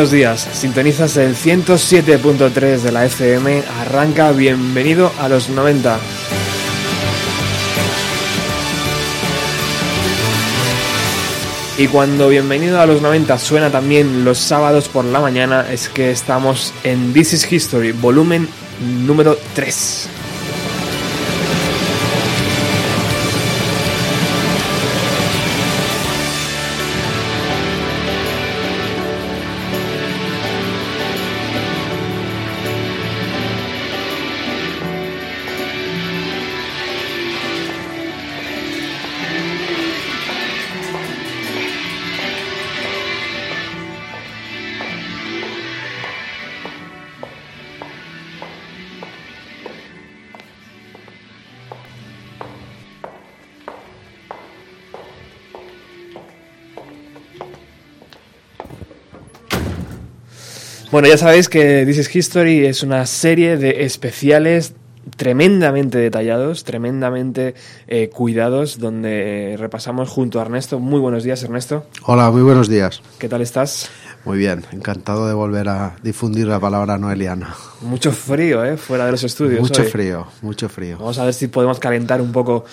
buenos días, sintonizas el 107.3 de la FM, arranca bienvenido a los 90. Y cuando bienvenido a los 90 suena también los sábados por la mañana, es que estamos en This is History, volumen número 3. Bueno, ya sabéis que This is History es una serie de especiales tremendamente detallados, tremendamente eh, cuidados, donde repasamos junto a Ernesto. Muy buenos días, Ernesto. Hola, muy buenos días. ¿Qué tal estás? Muy bien, encantado de volver a difundir la palabra noeliana. Mucho frío, ¿eh? Fuera de los estudios. Mucho hoy. frío, mucho frío. Vamos a ver si podemos calentar un poco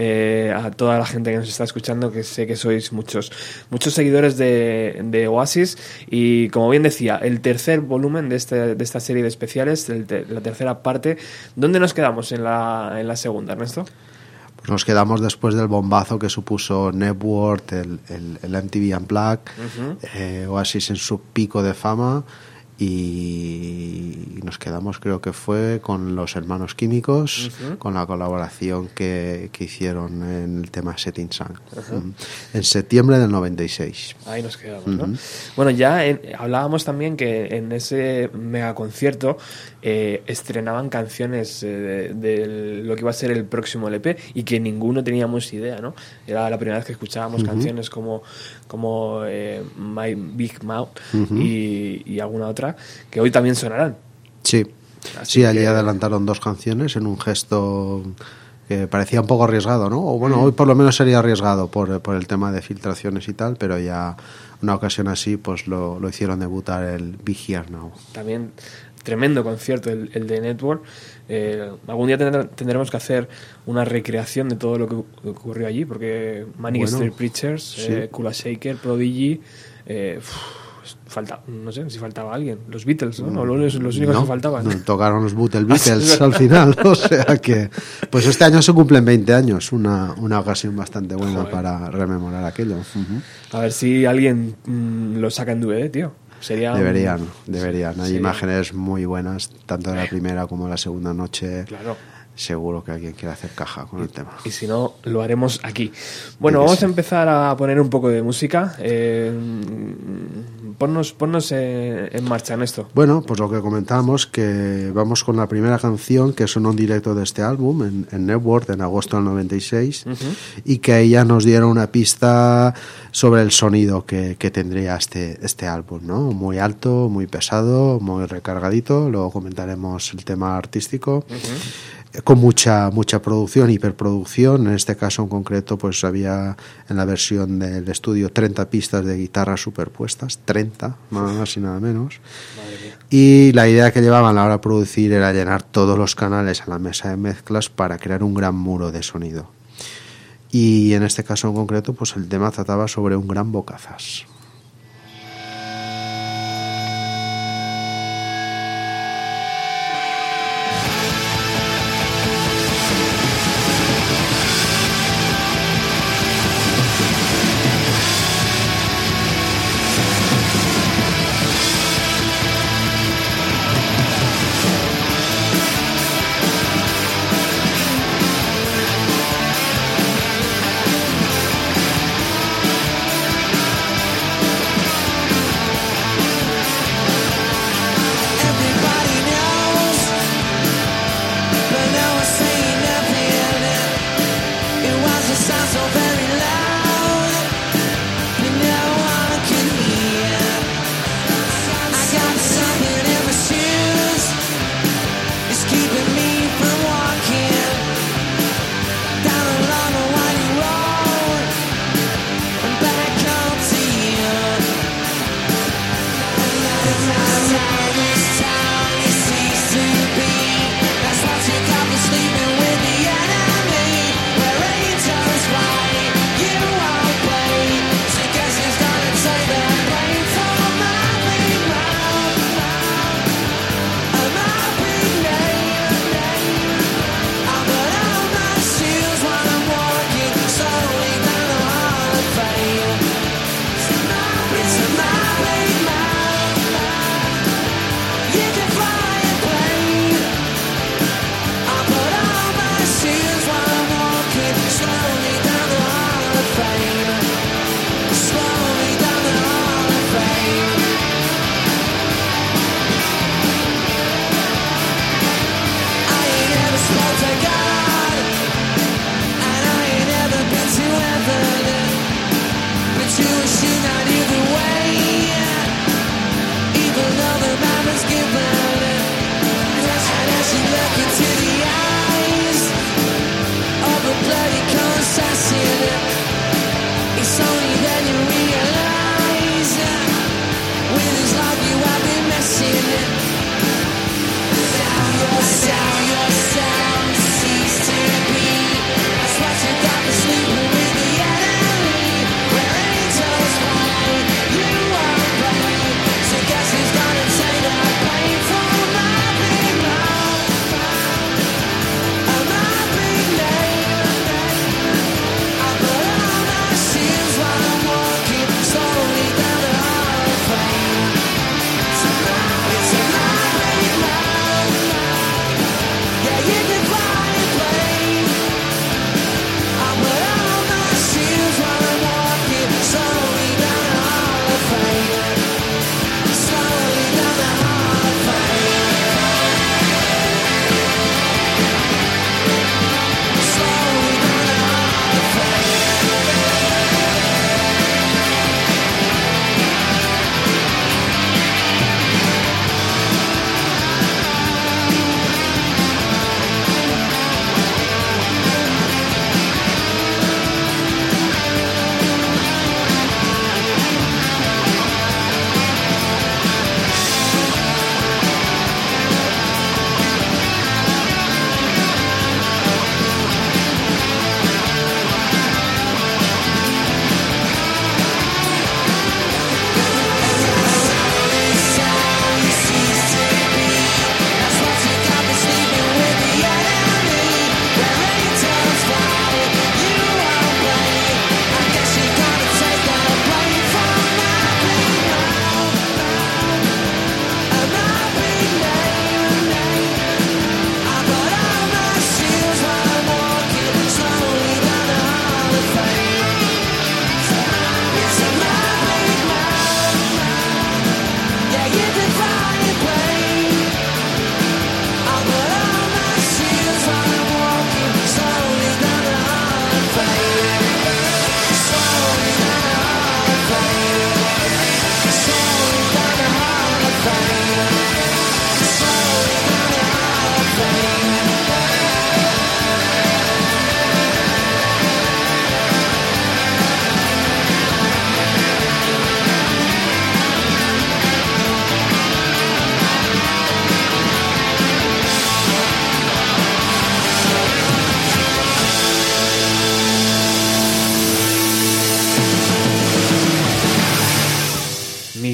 eh, a toda la gente que nos está escuchando, que sé que sois muchos, muchos seguidores de, de Oasis. Y como bien decía, el tercer volumen de, este, de esta serie de especiales, el la tercera parte, ¿dónde nos quedamos en la, en la segunda, Ernesto? Pues nos quedamos después del bombazo que supuso Network, el, el, el MTV Unplugged, eh, Oasis en su pico de fama y nos quedamos creo que fue con los hermanos químicos con la colaboración que, que hicieron en el tema Setting Sun. Mm. en septiembre del 96 Ahí nos quedamos, ¿no? Bueno, ya en- hablábamos también que en ese mega concierto eh, estrenaban canciones eh, de, de lo que iba a ser el próximo LP y que ninguno teníamos idea, ¿no? Era la primera vez que escuchábamos canciones como, como eh, My Big Mouth y, y alguna otra que hoy también sonarán. Sí, Así sí, allí adelantaron dos canciones en un gesto que parecía un poco arriesgado, ¿no? O bueno, hoy por lo menos sería arriesgado por, por el tema de filtraciones y tal, pero ya una ocasión así pues lo, lo hicieron debutar el Big Here Now. También tremendo concierto el, el de Network. Eh, algún día tendremos que hacer una recreación de todo lo que ocurrió allí, porque Manic Bueno, Street Preachers, sí. eh, Kula Shaker, Prodigy, eh, falta, no sé si faltaba alguien, los Beatles, ¿no? No, los, los únicos No, que faltaban. no, tocaron los Beatles, Beatles al final, o sea que pues este año se cumplen 20 años, una, una ocasión bastante buena Joder. para rememorar aquello. Ujú. A ver si alguien mm, lo saca en DVD, tío. Sería un- Deberían, deberían. Hay sería- imágenes muy buenas, tanto de la primera como de la segunda noche. Claro. Seguro que alguien quiere hacer caja con el tema. Y si no, lo haremos aquí. Bueno, vamos sí. a empezar a poner un poco de música. Eh, ponnos ponnos eh, en marcha en esto. Bueno, pues lo que comentábamos, que vamos con la primera canción que sonó en directo de este álbum, en, en Network, en agosto del 96, y que ella nos diera una pista sobre el sonido que, que tendría este, este álbum, ¿no? Muy alto, muy pesado, muy recargadito, luego comentaremos el tema artístico. eh, Con mucha mucha producción, hiperproducción. En este caso en concreto, pues había en la versión del estudio 30 pistas de guitarra superpuestas, 30, nada más y nada menos. Y la idea que llevaban a la hora de producir era llenar todos los canales a la mesa de mezclas para crear un gran muro de sonido. Y en este caso en concreto, pues el tema trataba sobre un gran bocazas.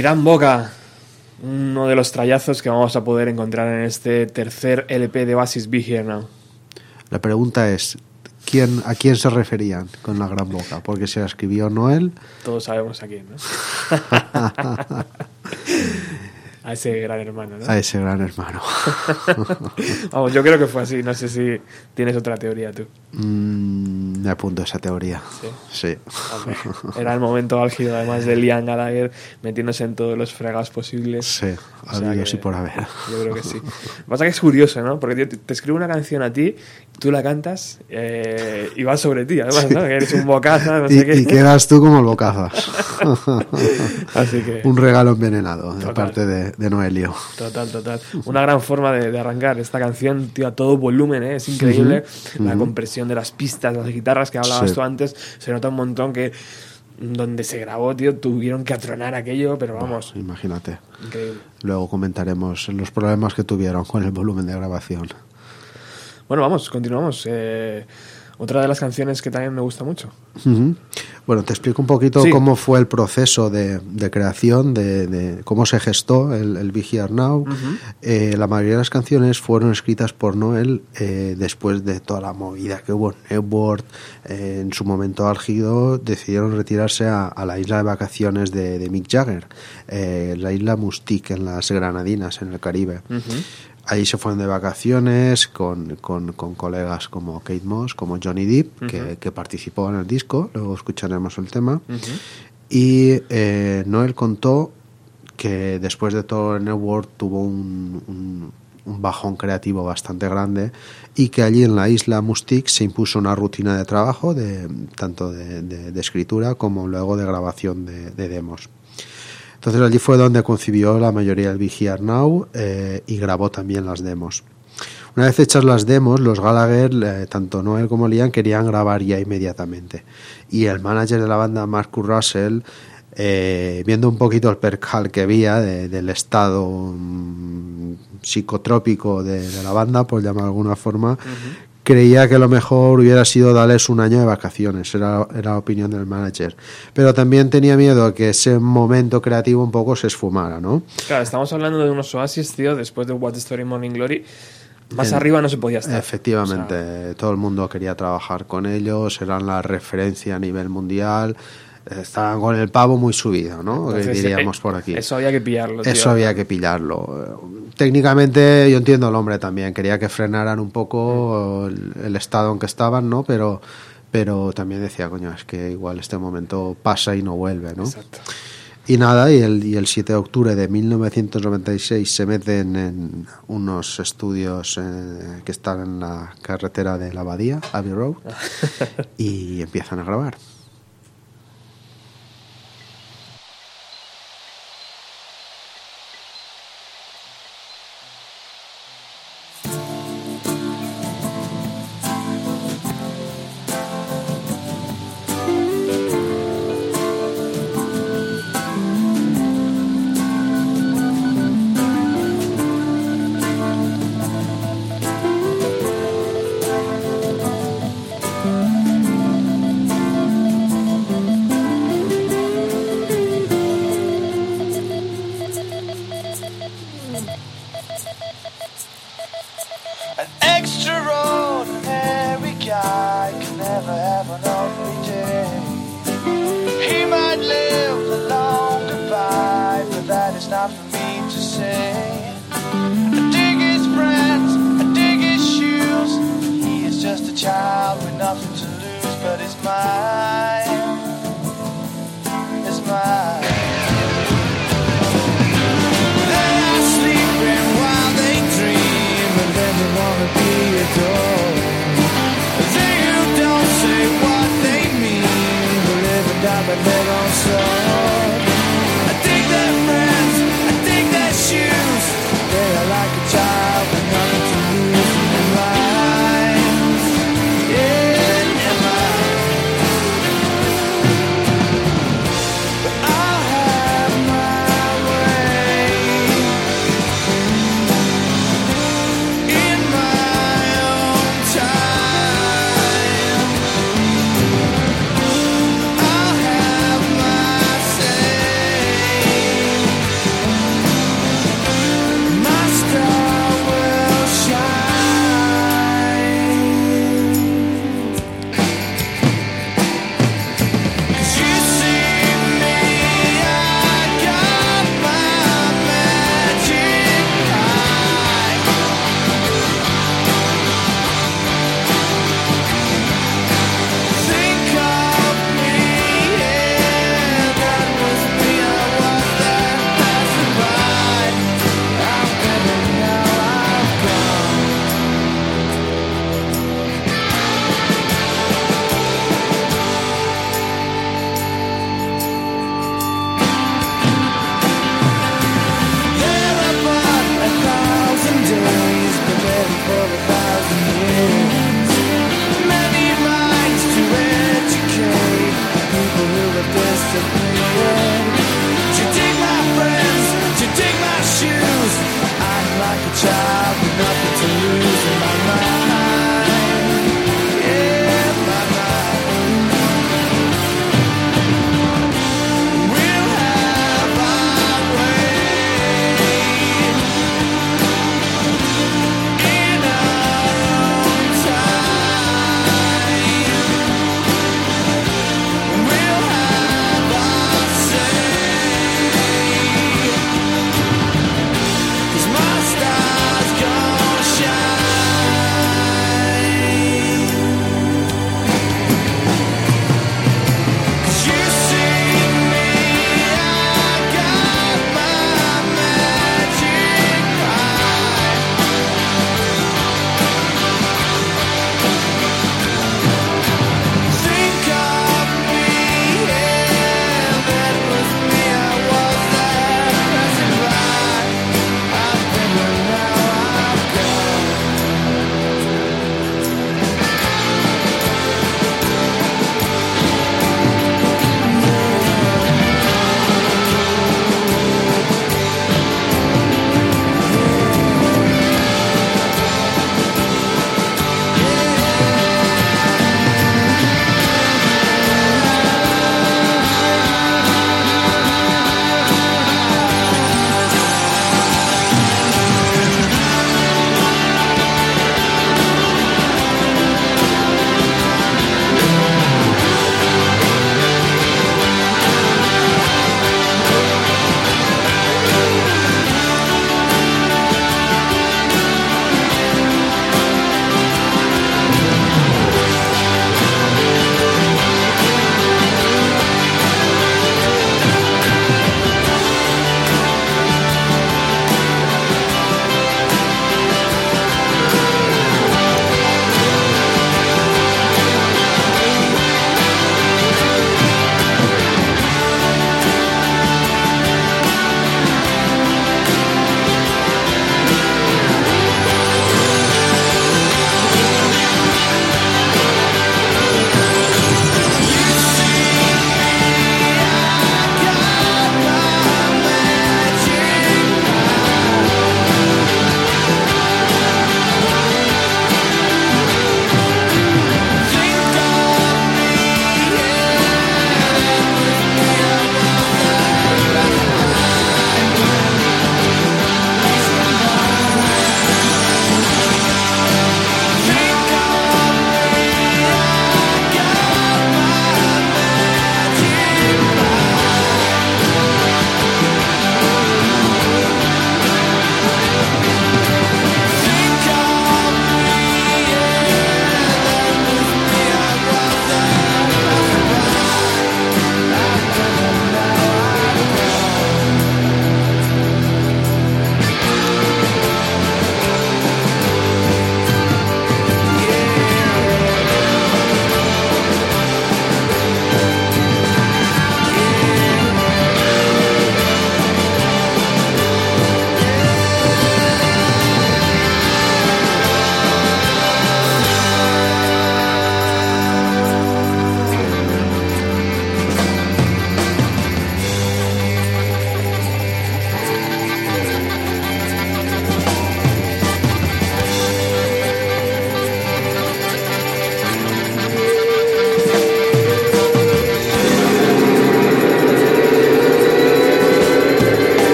Gran Boca, uno de los trayazos que vamos a poder encontrar en este tercer LP de Basis Be Here Now. La pregunta es, ¿quién, ¿a quién se referían con la Gran Boca? Porque se la escribió Noel. Todos sabemos a quién, ¿no? a ese gran hermano, ¿no? A ese gran hermano. Vamos, yo creo que fue así. No sé si tienes otra teoría tú. Mm, me apunto a esa teoría. Sí. Sí. Era el momento álgido, además de Liam Gallagher metiéndose en todos los fregados posibles. Sí, O sea que- y por haber. Yo creo que sí. Lo que pasa que es curioso, ¿no? Porque te, te escribe una canción a ti, tú la cantas eh, y va sobre ti, además, ¿no? Que eres un bocaza, no sé Y, qué. y quedas tú como el bocazas. Así que, Un regalo envenenado de Total. parte de, de Noelio. total, total. Una gran forma de, de arrancar esta canción, tío, a todo volumen, ¿eh? Es increíble. La compresión de las pistas, las guitarras que hablabas Sí. tú antes, se nota un montón que donde se grabó, tío, tuvieron que atronar aquello, pero vamos, Imagínate. increíble. Luego comentaremos los problemas que tuvieron con el volumen de grabación. Bueno, vamos, continuamos. Eh, otra de las canciones que también me gusta mucho. Bueno, te explico un poquito Sí. cómo fue el proceso de, de creación, de, de cómo se gestó el, el Be Here Now. Eh, la mayoría de las canciones fueron escritas por Noel eh, después de toda la movida que hubo en Network. Eh, en su momento álgido decidieron retirarse a, a la isla de vacaciones de, de Mick Jagger, eh, la isla Mustique en las Granadinas, en el Caribe. Ahí se fueron de vacaciones con, con- con colegas como Kate Moss, como Johnny Depp, que, que participó en el disco, luego escucharemos el tema. Y eh, Noel contó que después de todo el Network tuvo un, un- un bajón creativo bastante grande y que allí en la isla Mustique se impuso una rutina de trabajo, de, tanto de, de- de escritura como luego de grabación de, de demos. Entonces allí fue donde concibió la mayoría del Here Now eh, y grabó también las demos. Una vez hechas las demos, los Gallagher, eh, tanto Noel como Liam, querían grabar ya inmediatamente. Y el manager de la banda, Marcus Russell, eh, viendo un poquito el percal que había de- del estado mm, psicotrópico de, de la banda, por llamar de alguna forma, creía que lo mejor hubiera sido darles un año de vacaciones, era, era la opinión del manager. Pero también tenía miedo a que ese momento creativo un poco se esfumara, ¿no? Claro, estamos hablando de unos oasis, tío, después de What Story Morning Glory. Más En- arriba no se podía estar. Efectivamente, O sea, todo el mundo quería trabajar con ellos, eran la referencia a nivel mundial, estaban con el pavo muy subido, ¿no? Que diríamos eh, por aquí. Eso había que pillarlo. tío. Eso había que pillarlo. Técnicamente yo entiendo al hombre también, quería que frenaran un poco el, el estado en que estaban, ¿no? Pero, pero también decía, coño, es que igual este momento pasa y no vuelve, ¿no? Exacto. Y nada, y el, y el 7 de octubre de 1996 se meten en unos estudios eh, que están en la carretera de la Abadía, Abbey Road, y empiezan a grabar.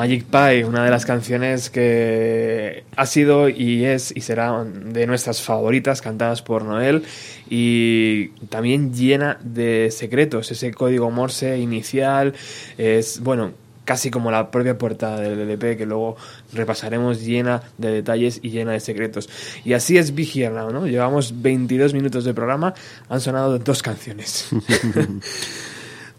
Magic Pie, una de las canciones que ha sido y es y será de nuestras favoritas cantadas por Noel y también llena de secretos. Ese código Morse inicial es, bueno, casi como la propia portada del LP que luego repasaremos llena de detalles y llena de secretos. Y así es Now, ¿no? Llevamos 22 minutos de programa, han sonado dos canciones.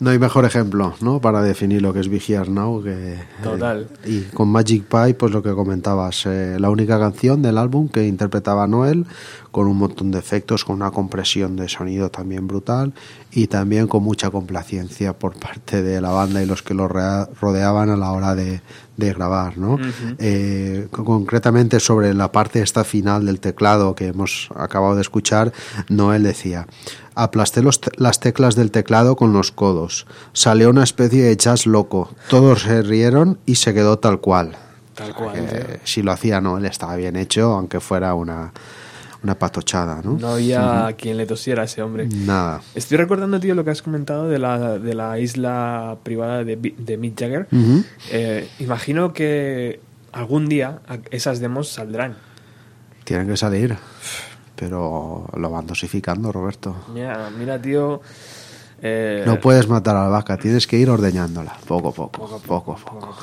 No hay mejor ejemplo, ¿no? Para definir lo que es Vigiar Now que... Total. eh, y con Magic Pie, pues lo que comentabas, eh, la única canción del álbum que interpretaba Noel, con un montón de efectos, con una compresión de sonido también brutal y también con mucha complacencia por parte de la banda y los que lo rodeaban a la hora de, de grabar, ¿no? Eh, con- concretamente sobre la parte esta final del teclado que hemos acabado de escuchar, Noel decía, aplasté los las teclas del teclado con los codos, salió una especie de jazz loco, todos se rieron y se quedó tal cual. Tal cual, si lo hacía Noel estaba bien hecho, aunque fuera una, una patochada, ¿no? No había quien le tosiera a ese hombre. Nada. Estoy recordando, tío, lo que has comentado de la, de la isla privada de, de Mick Jagger. Eh, imagino que algún día esas demos saldrán. Tienen que salir, pero lo van dosificando, Roberto. Mira, mira tío. eh, No puedes matar a la vaca, tienes que ir ordeñándola, poco a poco, poco a poco.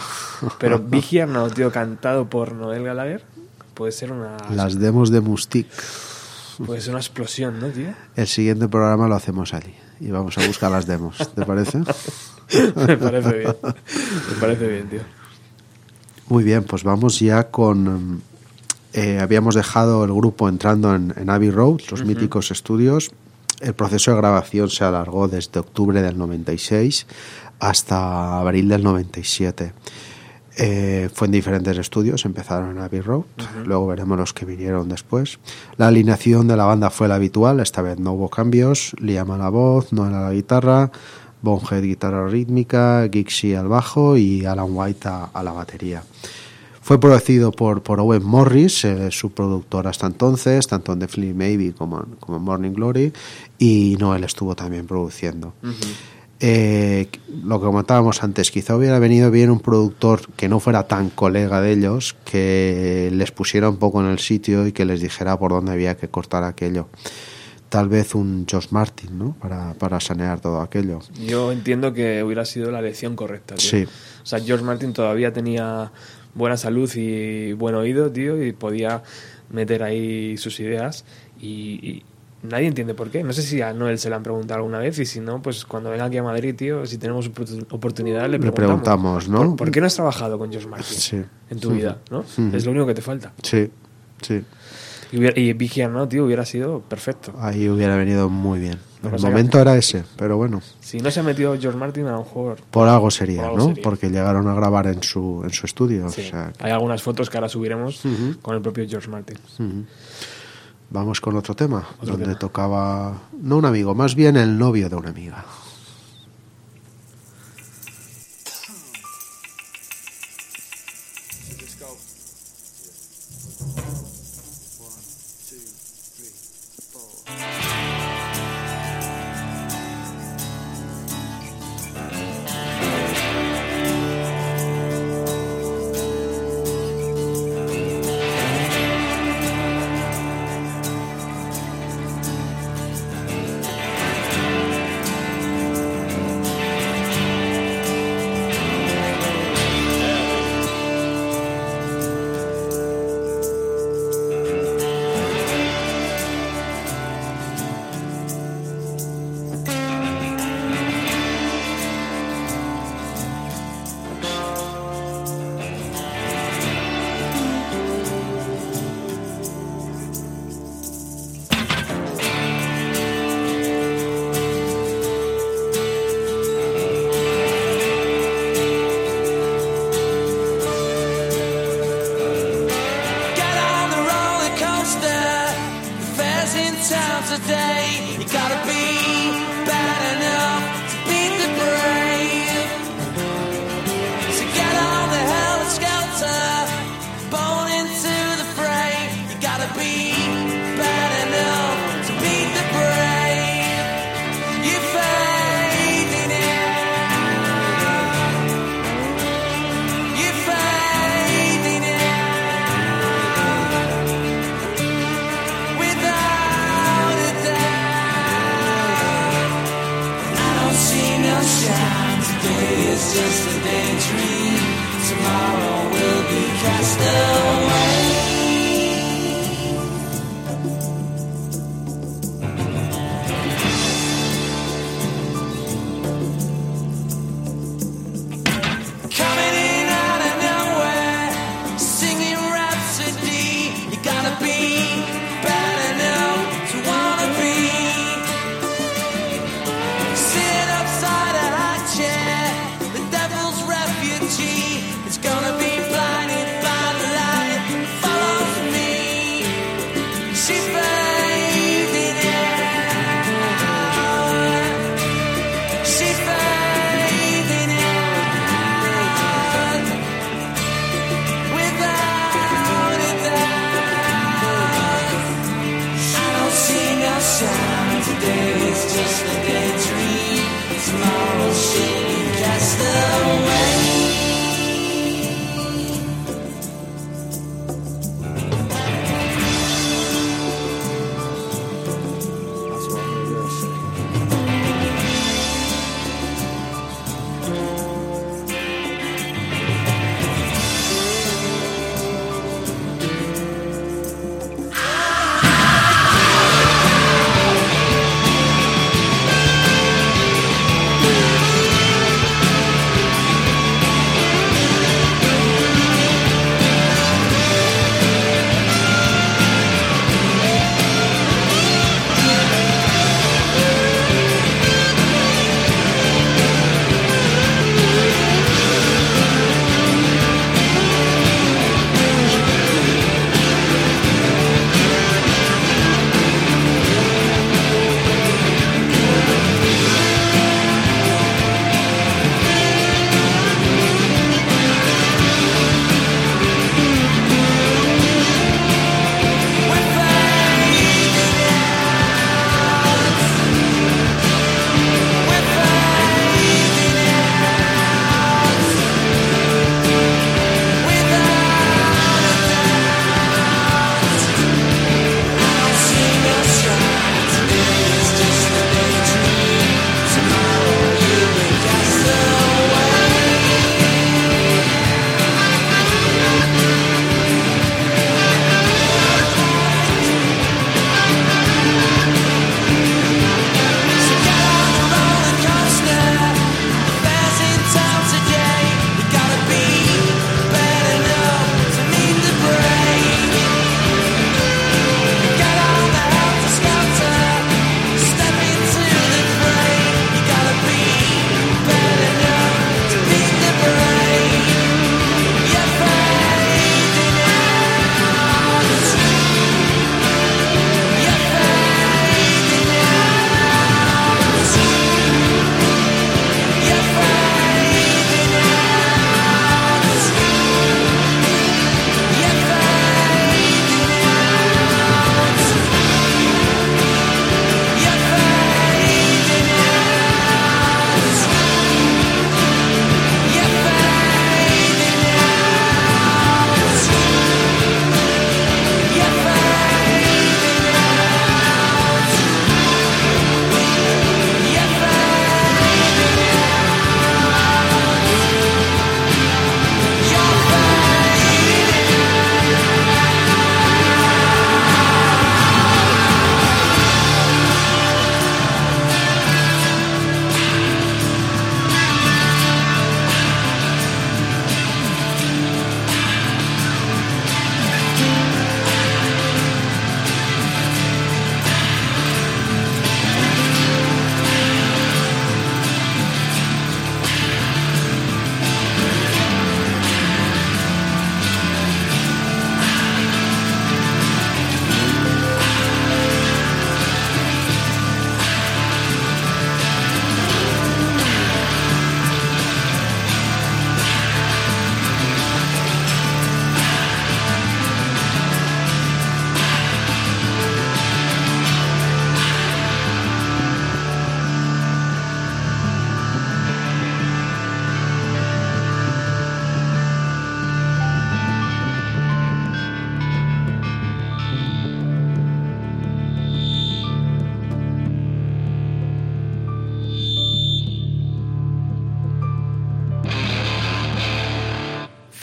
Pero Big Here Now, tío, cantado por Noel Gallagher, puede ser una, Las demos de Mustic. puede ser una explosión, ¿no, tío? El siguiente programa lo hacemos allí y vamos a buscar las demos, ¿te parece? Me parece bien. Me parece bien, tío. Muy bien, pues vamos ya con... eh, habíamos dejado el grupo entrando en, en Abbey Road, los míticos estudios. El proceso de grabación se alargó desde octubre del 96 hasta abril del 97. Eh, fue en diferentes estudios, empezaron en Abbey Road, luego veremos los que vinieron después. La alineación de la banda fue la habitual, esta vez no hubo cambios, Liam a la voz, Noel a la guitarra, Bonhead guitarra rítmica, Gixie al bajo y Alan White a, a la batería. Fue producido por, por Owen Morris, eh, su productor hasta entonces, tanto en The Flea Maybe como en, como en Morning Glory, y Noel estuvo también produciendo. Eh, lo que comentábamos antes, quizá hubiera venido bien un productor que no fuera tan colega de ellos, que les pusiera un poco en el sitio y que les dijera por dónde había que cortar aquello. Tal vez un Josh Martin, ¿no? Para, para sanear todo aquello. Yo entiendo que hubiera sido la elección correcta, tío. Sí. O sea, George Martin todavía tenía buena salud y buen oído, tío, y podía meter ahí sus ideas y, y nadie entiende por qué. No sé si a Noel se le han preguntado alguna vez y si no, pues cuando venga aquí a Madrid, tío, si tenemos oportu- oportunidad le Le preguntamos. preguntamos, ¿no? ¿Por, por qué no has trabajado con George Martin Sí. en tu vida, no? Es lo único que te falta. Sí, sí. Y, hubiera- y Here, ¿no, tío? Hubiera sido perfecto. Ahí hubiera venido muy bien. El momento era ese, pero bueno, Si no se ha metido George Martin, a lo mejor... por algo sería, Por algo ¿no? sería. Porque llegaron a grabar en su, en su estudio. Sí. O sea, que- Hay algunas fotos que ahora subiremos con el propio George Martin. Vamos con otro tema, Otro donde tema. tocaba, no un amigo, más bien el novio de una amiga.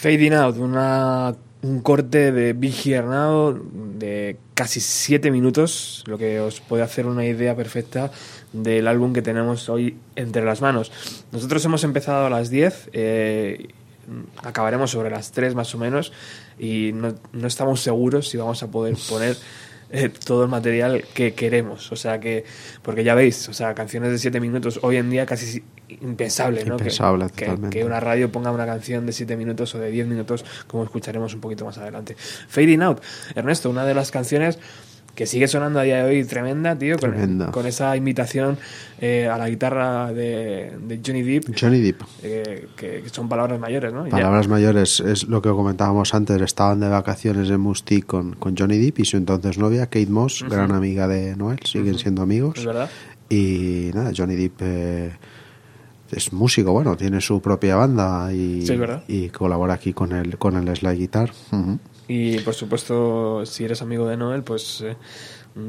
Fading Out, una, un corte de Big Here Now de casi 7 minutos, lo que os puede hacer una idea perfecta del álbum que tenemos hoy entre las manos. Nosotros hemos empezado a las 10, eh, acabaremos sobre las 3 más o menos y no, no estamos seguros si vamos a poder poner eh, todo el material que queremos. O sea que, porque ya veis, o sea, canciones de 7 minutos hoy en día casi impensable, ¿no? Que- Impensable, que, totalmente. que una radio ponga una canción de 7 minutos o de 10 minutos, como escucharemos un poquito más adelante. Fading Out, Ernesto, una de las canciones que sigue sonando a día de hoy tremenda, tío, con, Tremenda. con esa imitación eh, a la guitarra de, de Johnny Depp, Johnny Depp. eh, que, que son palabras mayores, ¿no? Ya- Palabras mayores, es lo que comentábamos antes, estaban de vacaciones en Mustique con, con Johnny Depp y su entonces novia, Kate Moss, gran amiga de Noel, siguen siendo amigos. Es verdad. Y nada, Johnny Depp eh, es músico, bueno, tiene su propia banda y, Sí, colabora aquí con el, con el slide guitar. Ujú. Y por supuesto, si eres amigo de Noel, pues eh,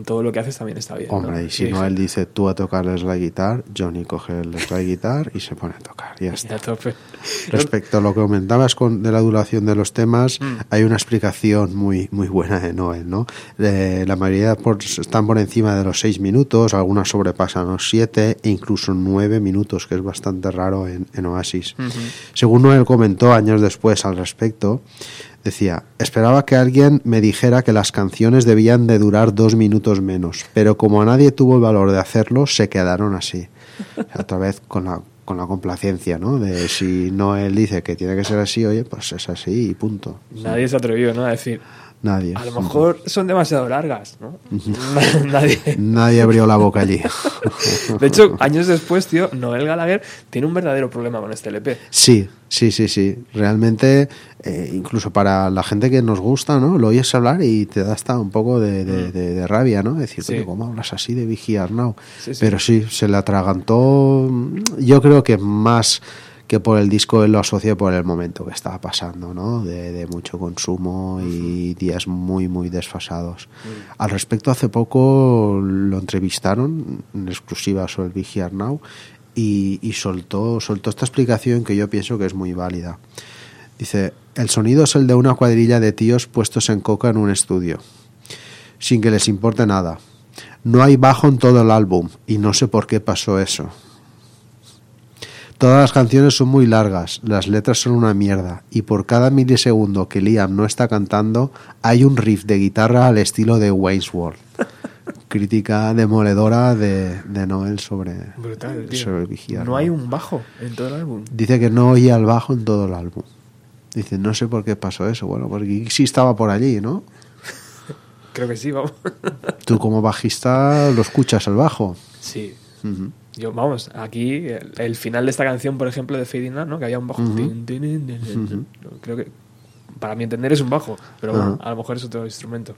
todo lo que haces también está bien. ¿no? Hombre, y si Sí. Noel dice tú a tocar el slide guitar, Johnny coge el slide guitar y se pone a tocar. Ya Y está. a tope. Respecto a lo que comentabas con, de la duración de los temas, Mm. hay una explicación muy, muy buena de Noel, ¿no? Eh, la mayoría por- están por encima de los seis minutos, algunas sobrepasan los siete e incluso nueve minutos, que es bastante raro en, en Oasis. Según Noel comentó años después al respecto, decía, esperaba que alguien me dijera que las canciones debían de durar dos minutos menos, pero como nadie tuvo el valor de hacerlo, se quedaron así. Otra vez con la, con la complacencia, ¿no? De si Noel dice que tiene que ser así, oye, pues es así y punto. Nadie se atrevió, ¿no? A decir, Nadie. a lo mejor son demasiado largas, ¿no? Nadie. Nadie abrió la boca allí. De hecho, años después, tío, Noel Gallagher tiene un verdadero problema con este LP. Sí, sí, sí, sí. Realmente, eh, incluso para la gente que nos gusta, ¿no? Lo oyes hablar y te da hasta un poco de, de- de- de rabia, ¿no? Decir, Mm. Sí. "Coño, ¿cómo hablas así de? Sí, sí. Pero sí, se le atragantó. Yo creo que más que por el disco él lo asocia por el momento que estaba pasando, ¿no? De, de mucho consumo y días muy, muy desfasados. Al respecto, hace poco lo entrevistaron en exclusiva sobre el Vicky Arnau y, y soltó, soltó esta explicación que yo pienso que es muy válida. Dice, el sonido es el de una cuadrilla de tíos puestos en coca en un estudio, sin que les importe nada. No hay bajo en todo el álbum y no sé por qué pasó eso. Todas las canciones son muy largas, las letras son una mierda y por cada milisegundo que Liam no está cantando hay un riff de guitarra al estilo de Wayne's World. Crítica demoledora de, de Noel sobre, Brutal, tío. sobre el Vigía No hay un bajo en todo el álbum. Dice que no oía el bajo en todo el álbum. Dice, no sé por qué pasó eso. Bueno, porque sí estaba por allí, ¿no? Creo que sí, vamos. Tú como bajista lo escuchas el bajo. Sí. Yo, vamos, aquí el, el final de esta canción, por ejemplo, de Fading Out, ¿no? Que había un bajo. Creo que, para mi entender, es un bajo, pero bueno, a lo mejor es otro instrumento.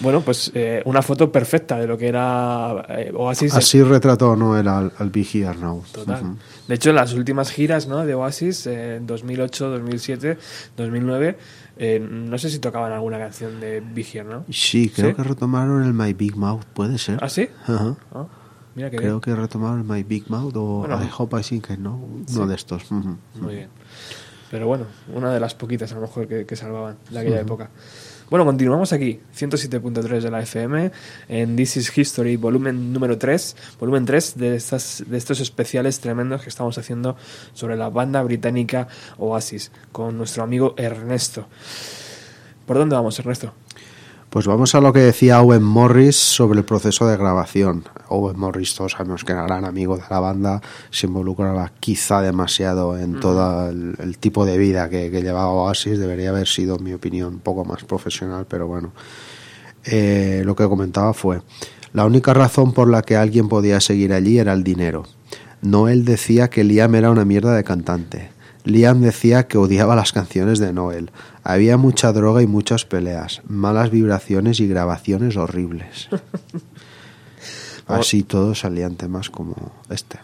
Bueno, pues eh, una foto perfecta de lo que era eh, Oasis. Así retrató Noel al, al Viggy Arnau. Total. Ujú. De hecho, las últimas giras ¿no? de Oasis, eh, en 2008, 2007, 2009, eh, no sé si tocaban alguna canción de Big Here, ¿no? Sí, creo ¿Sí? que retomaron el My Big Mouth, puede ser. ¿Ah, sí? Ajá. Ah, mira que Creo que retomaron My Big Mouth o Bueno. I Hope I Think que no, uno de estos. Muy bien. Pero bueno, una de las poquitas a lo mejor que, que salvaban de aquella época. Bueno, continuamos aquí, 107.3 de la FM, en This is History, volumen número 3, volumen 3 de, estas, de estos especiales tremendos que estamos haciendo sobre la banda británica Oasis, con nuestro amigo Ernesto. ¿Por dónde vamos, Ernesto? Pues vamos a lo que decía Owen Morris sobre el proceso de grabación. Owen Morris, todos sabemos que era gran amigo de la banda, se involucraba quizá demasiado en todo el, el tipo de vida que, que llevaba Oasis. Debería haber sido, en mi opinión, un poco más profesional, pero bueno. Eh, lo que comentaba fue, la única razón por la que alguien podía seguir allí era el dinero. Noel decía que Liam era una mierda de cantante. Liam decía que odiaba las canciones de Noel. Había mucha droga y muchas peleas, malas vibraciones y grabaciones horribles. Así todos salían temas como este.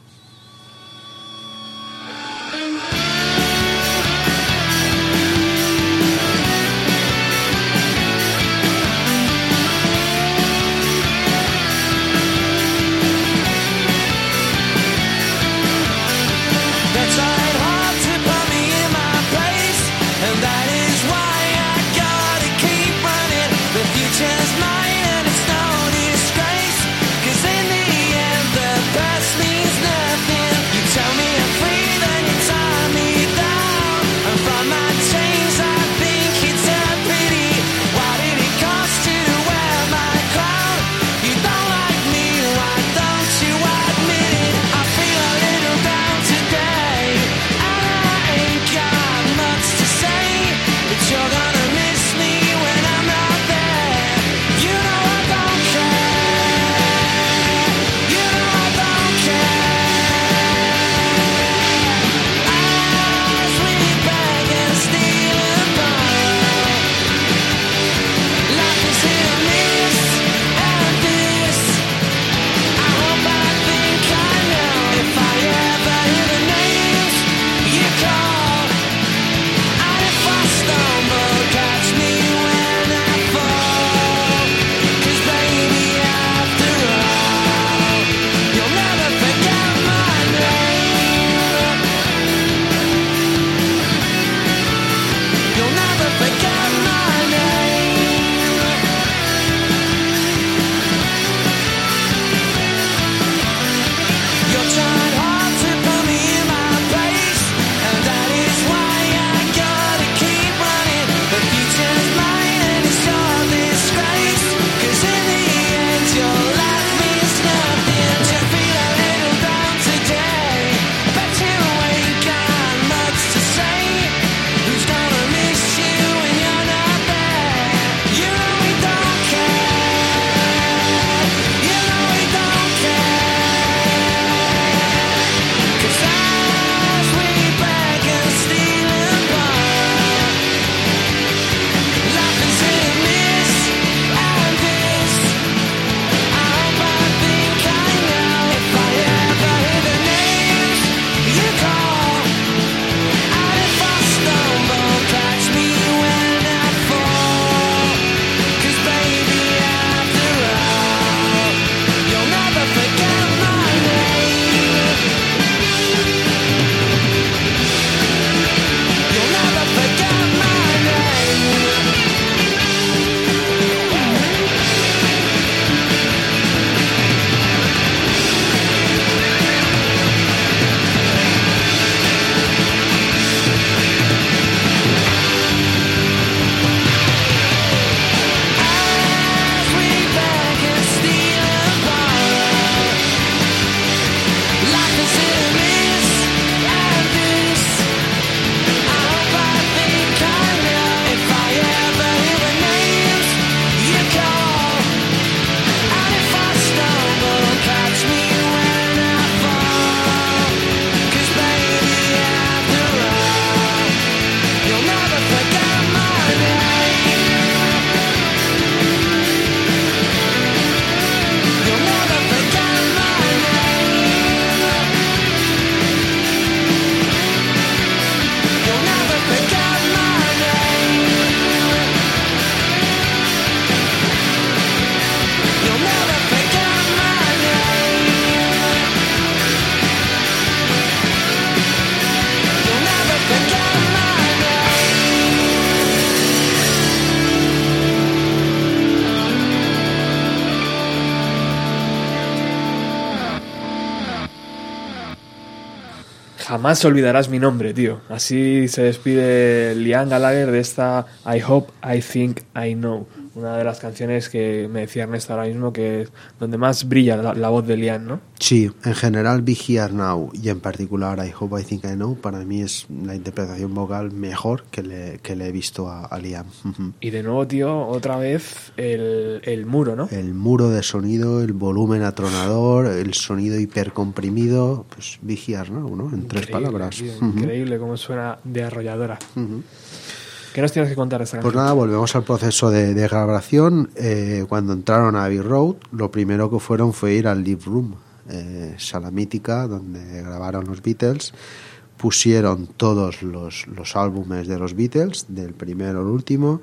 Olvidarás mi nombre, tío. Así se despide Liam Gallagher de esta I Hope, I Think, I Know. Una de las canciones que me decía Ernesto ahora mismo que es donde más brilla la, la voz de Liam, ¿no? Sí, en general Be Here Now y en particular I Hope I Think I Know para mí es la interpretación vocal mejor que le, que le he visto a, a Liam. Ujú. Y de nuevo, tío, otra vez el, el muro, ¿no? El muro de sonido, el volumen atronador, el sonido hipercomprimido, pues Be Here Now, ¿no? En tres Increíble, palabras. tío, increíble cómo suena de arrolladora. ¿Qué nos tienes que contar de esta Pues canción? nada, volvemos al proceso de, de grabación. Eh, cuando entraron a Abbey Road, lo primero que fueron fue ir al Live Room, eh, sala mítica donde grabaron los Beatles. Pusieron todos los, los álbumes de los Beatles, del primero al último,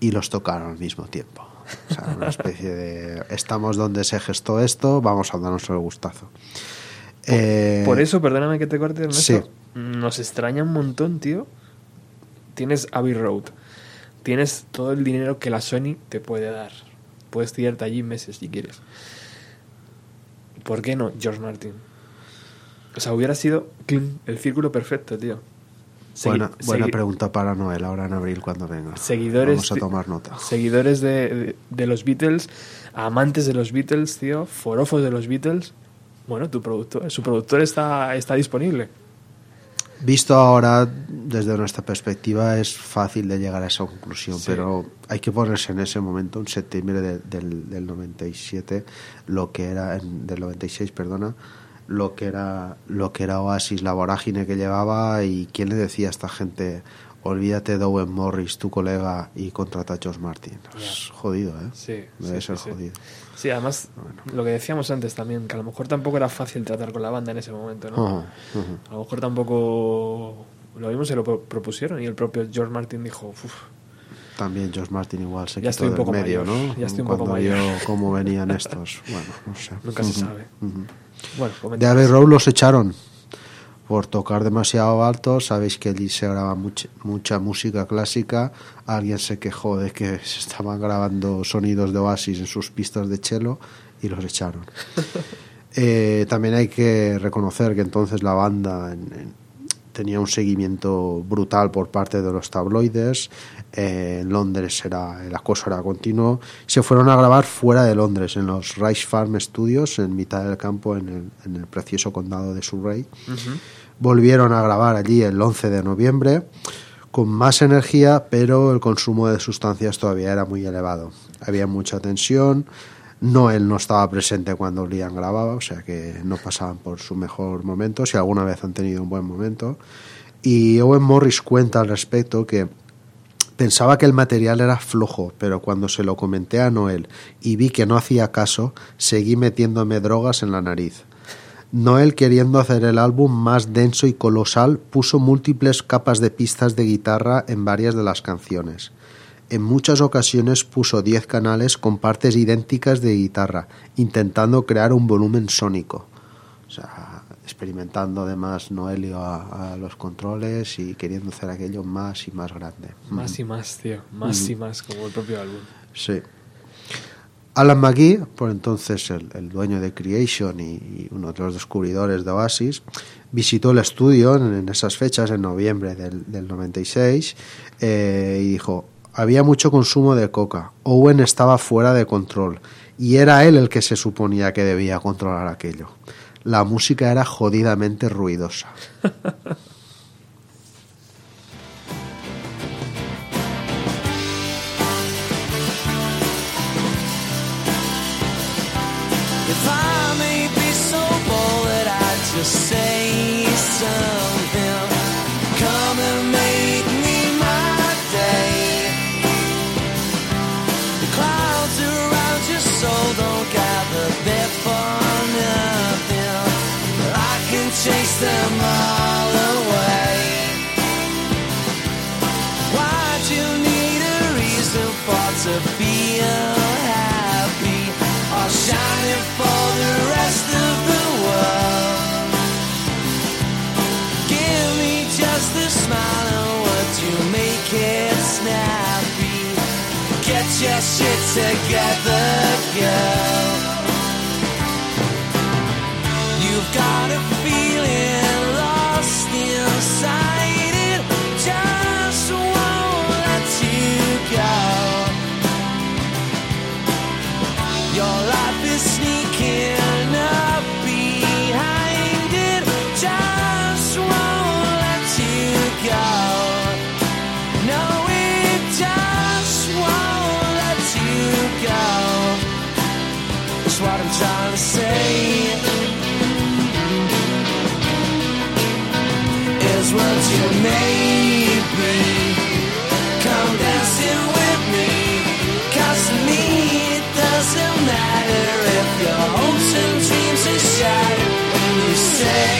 y los tocaron al mismo tiempo. O sea, una especie de estamos donde se gestó esto, vamos a darnos el gustazo. Eh, Por eso, perdóname que te corte, Ernesto. sí. Nos extraña un montón, tío. Tienes Abbey Road. Tienes todo el dinero que la Sony te puede dar. Puedes tirarte allí meses si quieres. ¿Por qué no George Martin? O sea, hubiera sido el círculo perfecto, tío. Segui- buena pregunta para Noel ahora en abril cuando venga. Seguidores, Vamos a tomar nota. seguidores de, de- de los Beatles, amantes de los Beatles, tío, forofos de los Beatles. Bueno, tu productor, su productor está, está disponible. Visto ahora desde nuestra perspectiva es fácil de llegar a esa conclusión, Sí. pero hay que ponerse en ese momento, en septiembre de- del, del 97, lo que era en- del 96, perdona, lo que era lo que era Oasis, la vorágine que llevaba y quién le decía a esta gente olvídate de Owen Morris, tu colega y contrata a Martin. Es jodido, ¿eh? Sí, Debe sí, ser sí. jodido. Sí, además, lo que decíamos antes también, que a lo mejor tampoco era fácil tratar con la banda en ese momento, ¿no? Ujú, ujú. A lo mejor tampoco lo mismo se lo pro- propusieron y el propio George Martin dijo, "Uf, También George Martin igual se Ya quitó del poco medio, mayor, ¿no? ya estoy un poco Cuando mayor. vio cómo venían estos. Bueno, no sé. nunca se Ujú, sabe. ujú. Bueno, De comenta. Abbey Road los echaron por tocar demasiado alto. Sabéis que allí se graba mucha, mucha música clásica. Alguien se quejó de que se estaban grabando sonidos de Oasis en sus pistas de cello y los echaron. Eh, también hay que reconocer que entonces la banda en- en- tenía un seguimiento brutal por parte de los tabloides. Eh, en Londres era, el acoso era continuo. Se fueron a grabar fuera de Londres, en los Rice Farm Studios, en mitad del campo, en el, en el precioso condado de Surrey. Volvieron a grabar allí el 11 de noviembre con más energía, pero el consumo de sustancias todavía era muy elevado. Había mucha tensión. Noel no estaba presente cuando Liam grababa, o sea que no pasaban por su mejor momento, si alguna vez han tenido un buen momento. Y Owen Morris cuenta al respecto que pensaba que el material era flojo, pero cuando se lo comenté a Noel y vi que no hacía caso, seguí metiéndome drogas en la nariz. Noel, queriendo hacer el álbum más denso y colosal, puso múltiples capas de pistas de guitarra en varias de las canciones. En muchas ocasiones puso 10 canales con partes idénticas de guitarra, intentando crear un volumen sónico. O sea, experimentando además Noelio a, a los controles y queriendo hacer aquello más y más grande. Más y más, tío. Más y más, como el propio álbum. Sí. Alan McGee, por entonces el, el dueño de Creation y, y uno de los descubridores de Oasis, visitó el estudio en, en esas fechas, en noviembre del, del 96, eh, y dijo, había mucho consumo de coca, Owen estaba fuera de control, y era él el que se suponía que debía controlar aquello. La música era jodidamente ruidosa. Your shit together, girl. You've got a say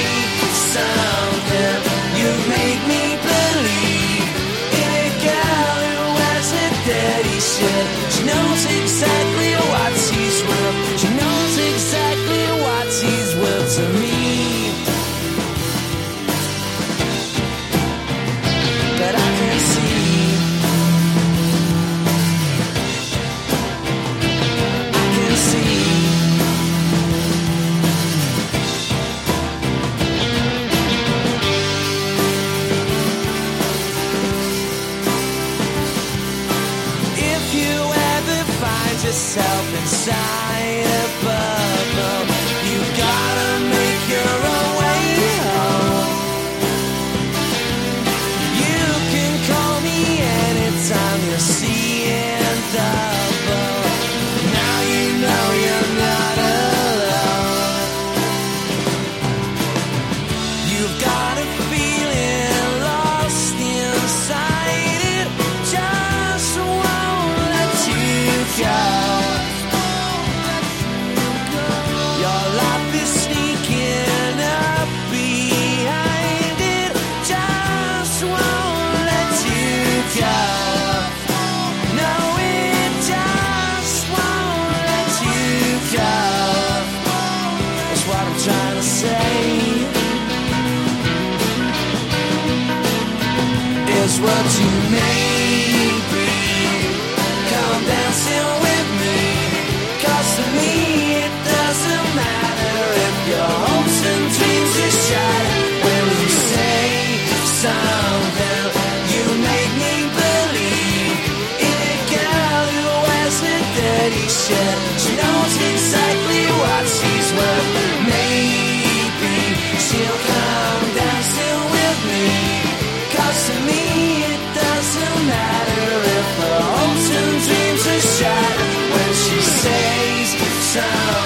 town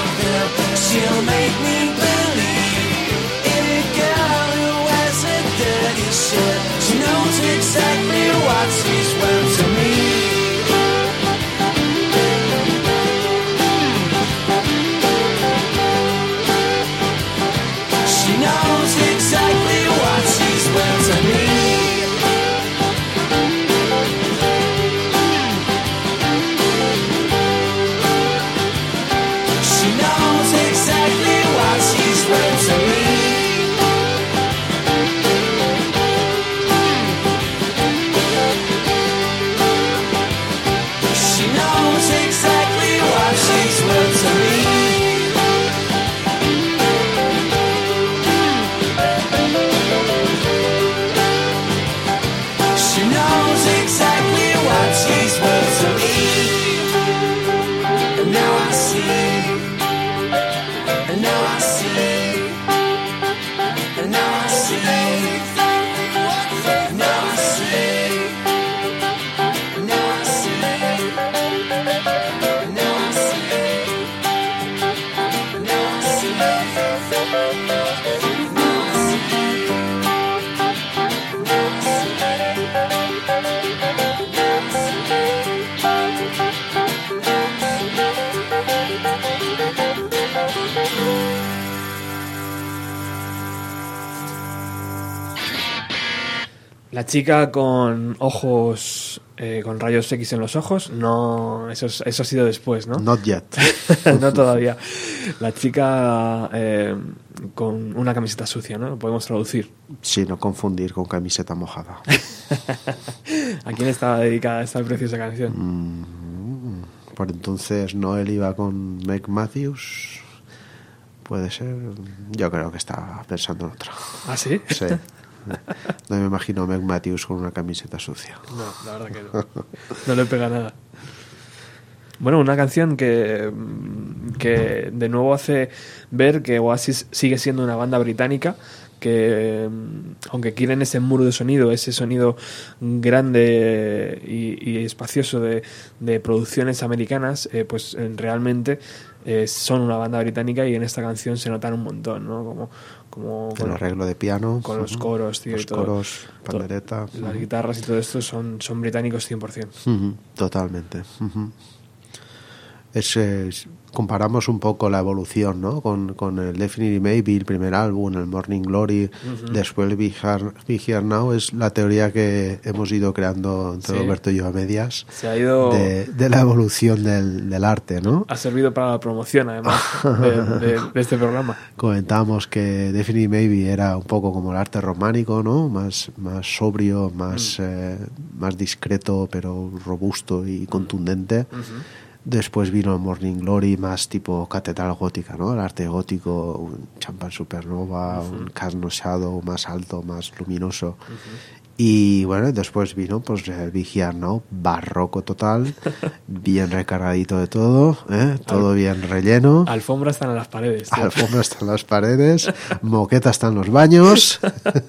La chica con ojos, eh, con rayos X en los ojos, no, eso, es, eso ha sido después, ¿no? Not yet. no todavía. La chica eh, con una camiseta sucia, ¿no? Lo podemos traducir. Sí, no confundir con camiseta mojada. ¿A quién estaba dedicada esta preciosa canción? Mm, por entonces Noel iba con Meg Matthews. Puede ser. Yo creo que estaba pensando en otra. ¿Ah, sí? Sí. No me imagino a Meg Matthews con una camiseta sucia. No, la verdad que no. No le pega nada. Bueno, una canción que, que de nuevo hace ver que Oasis sigue siendo una banda británica, que aunque quieren ese muro de sonido, ese sonido grande y, espacioso de, de, producciones americanas, eh, pues eh, realmente eh, son una banda británica y en esta canción se notan un montón, ¿no? Como El arreglo de piano. con los ujú, coros, tío, y Los todo. coros, pandereta. Las ujú. guitarras y todo esto son, son británicos 100%. Ujú, Totalmente. ujú. Es, es- comparamos un poco la evolución ¿no? con, con el Definitely Maybe, el primer álbum, el Morning Glory, después el Be Here, Be Here Now, es la teoría que hemos ido creando entre Sí. Roberto y yo a medias Se ha ido... de, de la evolución del, del arte. ¿no? Ha servido para la promoción, además, de, de- de este programa. Comentábamos que Definitely Maybe era un poco como el arte románico, ¿no? Más, más sobrio, más, eh, más discreto, pero robusto y contundente. Después vino Morning Glory, más tipo catedral gótica, ¿no? El arte gótico, un champán supernova, un Casno Shadow más alto, más luminoso. Y bueno, después vino pues el Big Here Now, barroco total, bien recargadito de todo, ¿eh? todo bien relleno. Alfombra están en las paredes. tío. Alfombra están las paredes, moqueta están los baños,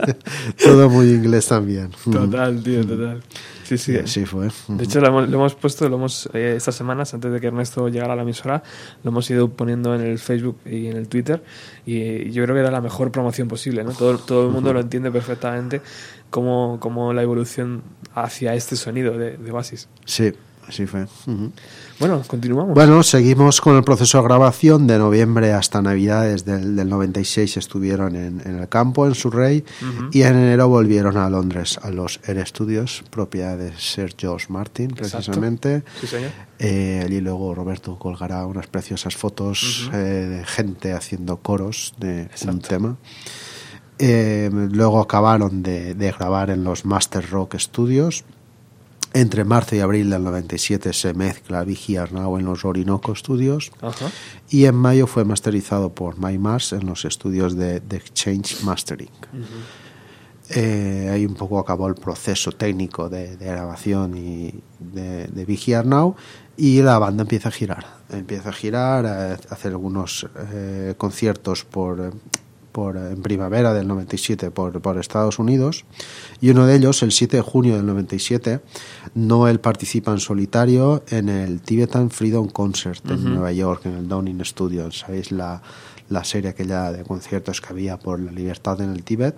todo muy inglés también. Total, tío, total. Sí, sí. Y así fue. De hecho, lo hemos, lo hemos puesto, lo hemos eh, estas semanas, antes de que Ernesto llegara a la emisora, lo hemos ido poniendo en el Facebook y en el Twitter. Y yo creo que era la mejor promoción posible, ¿no? Todo, todo el mundo lo entiende perfectamente como, como la evolución hacia este sonido de, de Oasis. Sí, así fue. Ujú. Bueno, continuamos. Bueno, seguimos con el proceso de grabación. De noviembre hasta Navidades del, del 96 estuvieron en, en el campo, en Surrey, y en enero volvieron a Londres, a los Air Studios, propiedad de Sir George Martin, Exacto. precisamente. Sí, señor. Eh, allí luego Roberto colgará unas preciosas fotos eh, de gente haciendo coros de un Exacto. tema. Eh, luego acabaron de, de grabar en los Master Rock Studios. Entre marzo y abril del 97 se mezcla Here Now en los Orinoco Studios. Ajá. Y en mayo fue masterizado por My Mars en los estudios de, de Exchange Mastering. Eh, ahí un poco acabó el proceso técnico de, de grabación y de, de Here Now y la banda empieza a girar. Empieza a girar, a hacer algunos eh, conciertos por, por, en primavera del 97 por, por Estados Unidos y uno de ellos, el 7 de junio del 97, Noel participa en solitario en el Tibetan Freedom Concert en Nueva York, en el Downing Studios. ¿Sabéis la, la serie aquella de conciertos que había por la libertad en el Tíbet?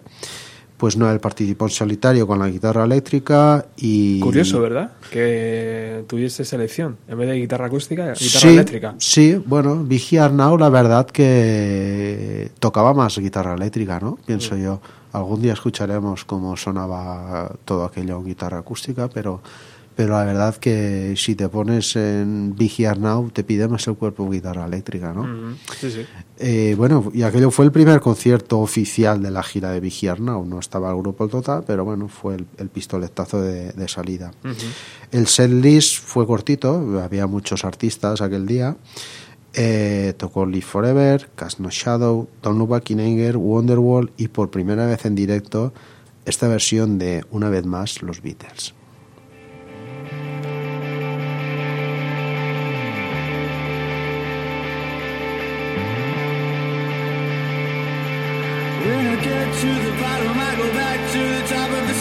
Pues Noel participó en solitario con la guitarra eléctrica y... Curioso, ¿verdad? Que tuviese selección. En vez de guitarra acústica, guitarra sí, eléctrica. Sí, bueno, Vicky Arnau, la verdad que tocaba más guitarra eléctrica, ¿no? Pienso yo. Algún día escucharemos cómo sonaba todo aquello en guitarra acústica, pero, pero la verdad que si te pones en Vicky Arnau, te pide más el cuerpo guitarra eléctrica, ¿no? Sí, sí. Eh, bueno, y aquello fue el primer concierto oficial de la gira de Vicky Arnau. No estaba el grupo el total, pero bueno, fue el, el pistoletazo de, de salida. El setlist fue cortito, había muchos artistas aquel día. Eh, tocó Live Forever, Cast No Shadow, in Anger, Wonderwall y por primera vez en directo esta versión de Una vez más los Beatles. Top of the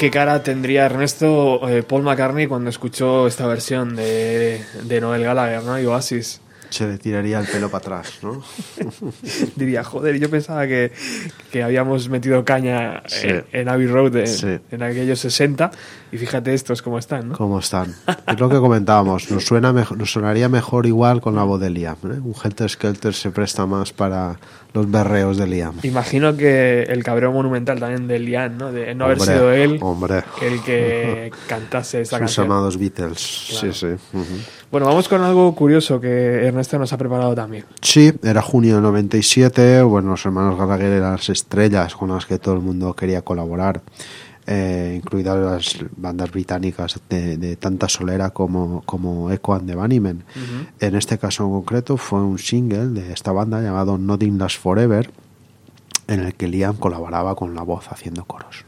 ¿Qué cara tendría Ernesto eh, Paul McCartney cuando escuchó esta versión de, de Noel Gallagher, ¿no? Y Oasis. Se le tiraría el pelo para atrás, ¿no? Diría, joder, yo pensaba que, que habíamos metido caña Sí. en, en Abbey Road en, Sí. en aquellos 60 y fíjate estos cómo están, ¿no? ¿Cómo están? Es lo que comentábamos. Nos suena mejor, nos sonaría mejor igual con la voz de Liam. ¿eh? Un Helter Skelter se presta más para los berreos de Liam. Imagino que el cabreo monumental también de Lian, ¿no? De no haber Hombre, sido él hombre. el que cantase esta Sus canción. amados Beatles. Claro. Sí, sí. ujú. Bueno, vamos con algo curioso que Ernesto nos ha preparado también. Sí, era junio del 97. Bueno, los hermanos Gallagher eran las estrellas con las que todo el mundo quería colaborar, eh, incluidas las bandas británicas de, de tanta solera como, como Echo and the Bunnymen. En este caso en concreto fue un single de esta banda llamado Nothing Lasts Forever, en el que Liam colaboraba con la voz haciendo coros.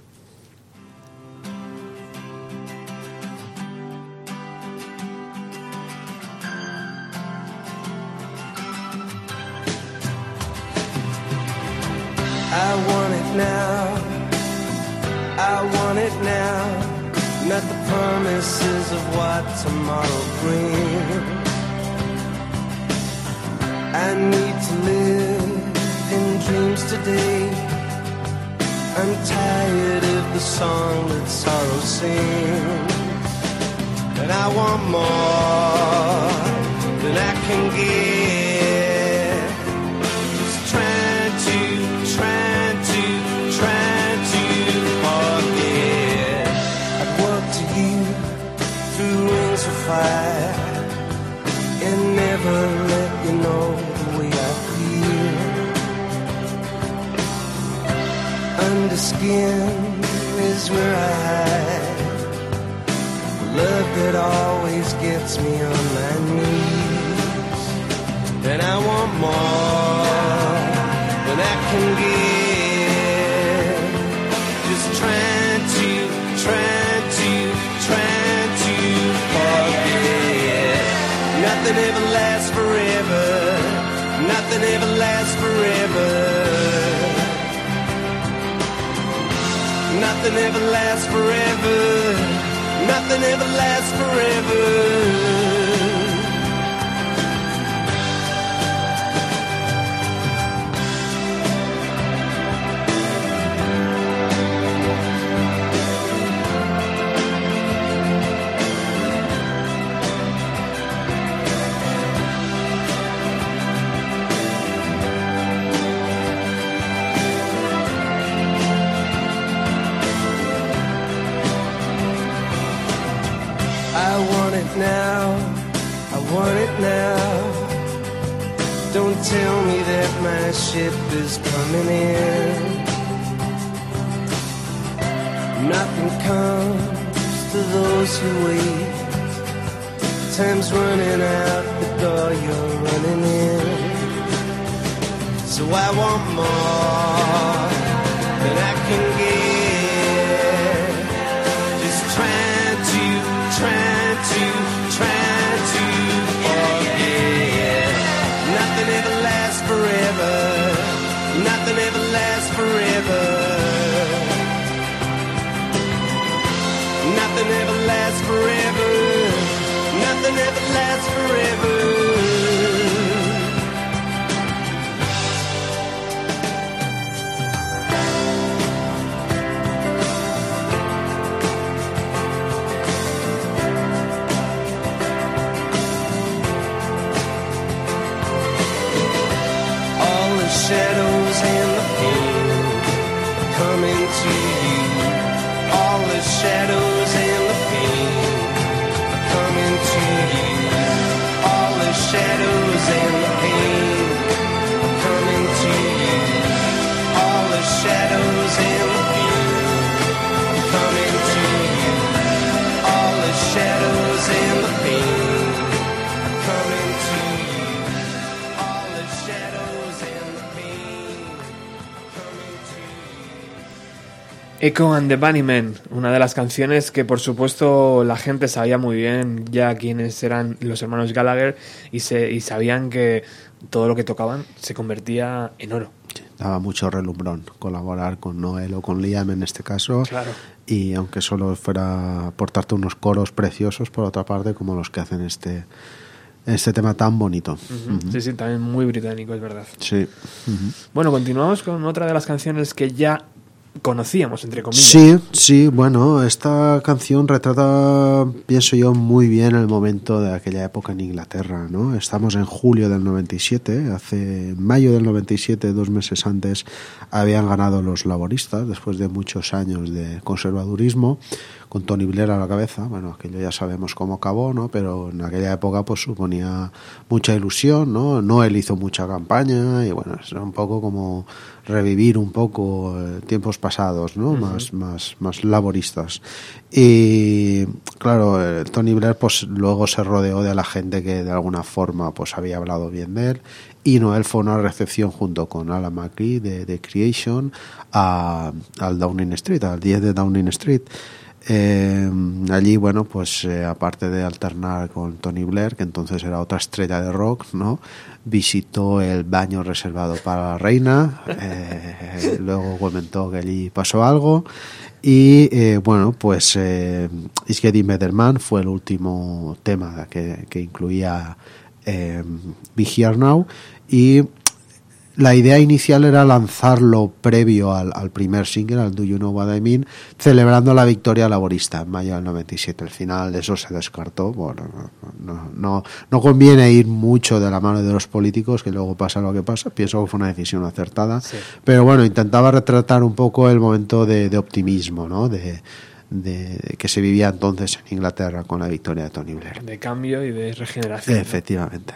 I want it now. I want it now. Not the promises of what tomorrow brings. I need to live in dreams today. I'm tired of the song that sorrow sings. And I want more than I can get. Is where I hide. Love that always gets me on my knees. And I want more Nothing ever lasts forever. Nothing ever lasts forever. Now. I want it now. Don't tell me that my ship is coming in. Nothing comes to those who wait. Time's running out the door you're running in. So I want more than I can get. Echo and the Bunnymen, una de las canciones que por supuesto la gente sabía muy bien ya quiénes eran los hermanos Gallagher y, se, y sabían que todo lo que tocaban se convertía en oro. daba mucho relumbrón colaborar con Noel o con Liam en este caso. Claro. Y aunque solo fuera aportarte unos coros preciosos, por otra parte, como los que hacen este, este tema tan bonito. Sí, sí, también muy británico, es verdad. Sí. Bueno, continuamos con otra de las canciones que ya conocíamos, entre comillas. Sí, sí, bueno, esta canción retrata, pienso yo, muy bien el momento de aquella época en Inglaterra, ¿no? Estamos en julio del 97, hace mayo del 97, dos meses antes, habían ganado los laboristas, después de muchos años de conservadurismo, con Tony Blair a la cabeza, bueno, aquello ya sabemos cómo acabó, ¿no? Pero en aquella época pues suponía mucha ilusión, ¿no? Noel hizo mucha campaña y bueno, era un poco como revivir un poco eh, tiempos pasados, ¿no? Más, más, más laboristas. Y claro, eh, Tony Blair pues luego se rodeó de la gente que de alguna forma pues había hablado bien de él y Noel fue a una recepción junto con Alan McCree de, de Creation a- al Downing Street, al 10 de Downing Street. Eh, allí, bueno, pues eh, aparte de alternar con Tony Blair, que entonces era otra estrella de rock, ¿no? Visitó el baño reservado para la reina, eh, luego comentó que allí pasó algo y eh, bueno, pues eh, It's Getting Better Man fue el último tema que, que incluía eh, Be Now y la idea inicial era lanzarlo previo al, al primer single, al Do You Know What I Mean, celebrando la victoria laborista en mayo del 97. Al final eso se descartó. Bueno, no, no, no, no conviene ir mucho de la mano de los políticos, que luego pasa lo que pasa. Pienso que fue una decisión acertada. Pero bueno, intentaba retratar un poco el momento de, de optimismo, ¿no? De, de- de que se vivía entonces en Inglaterra con la victoria de Tony Blair. De cambio y de regeneración. Efectivamente.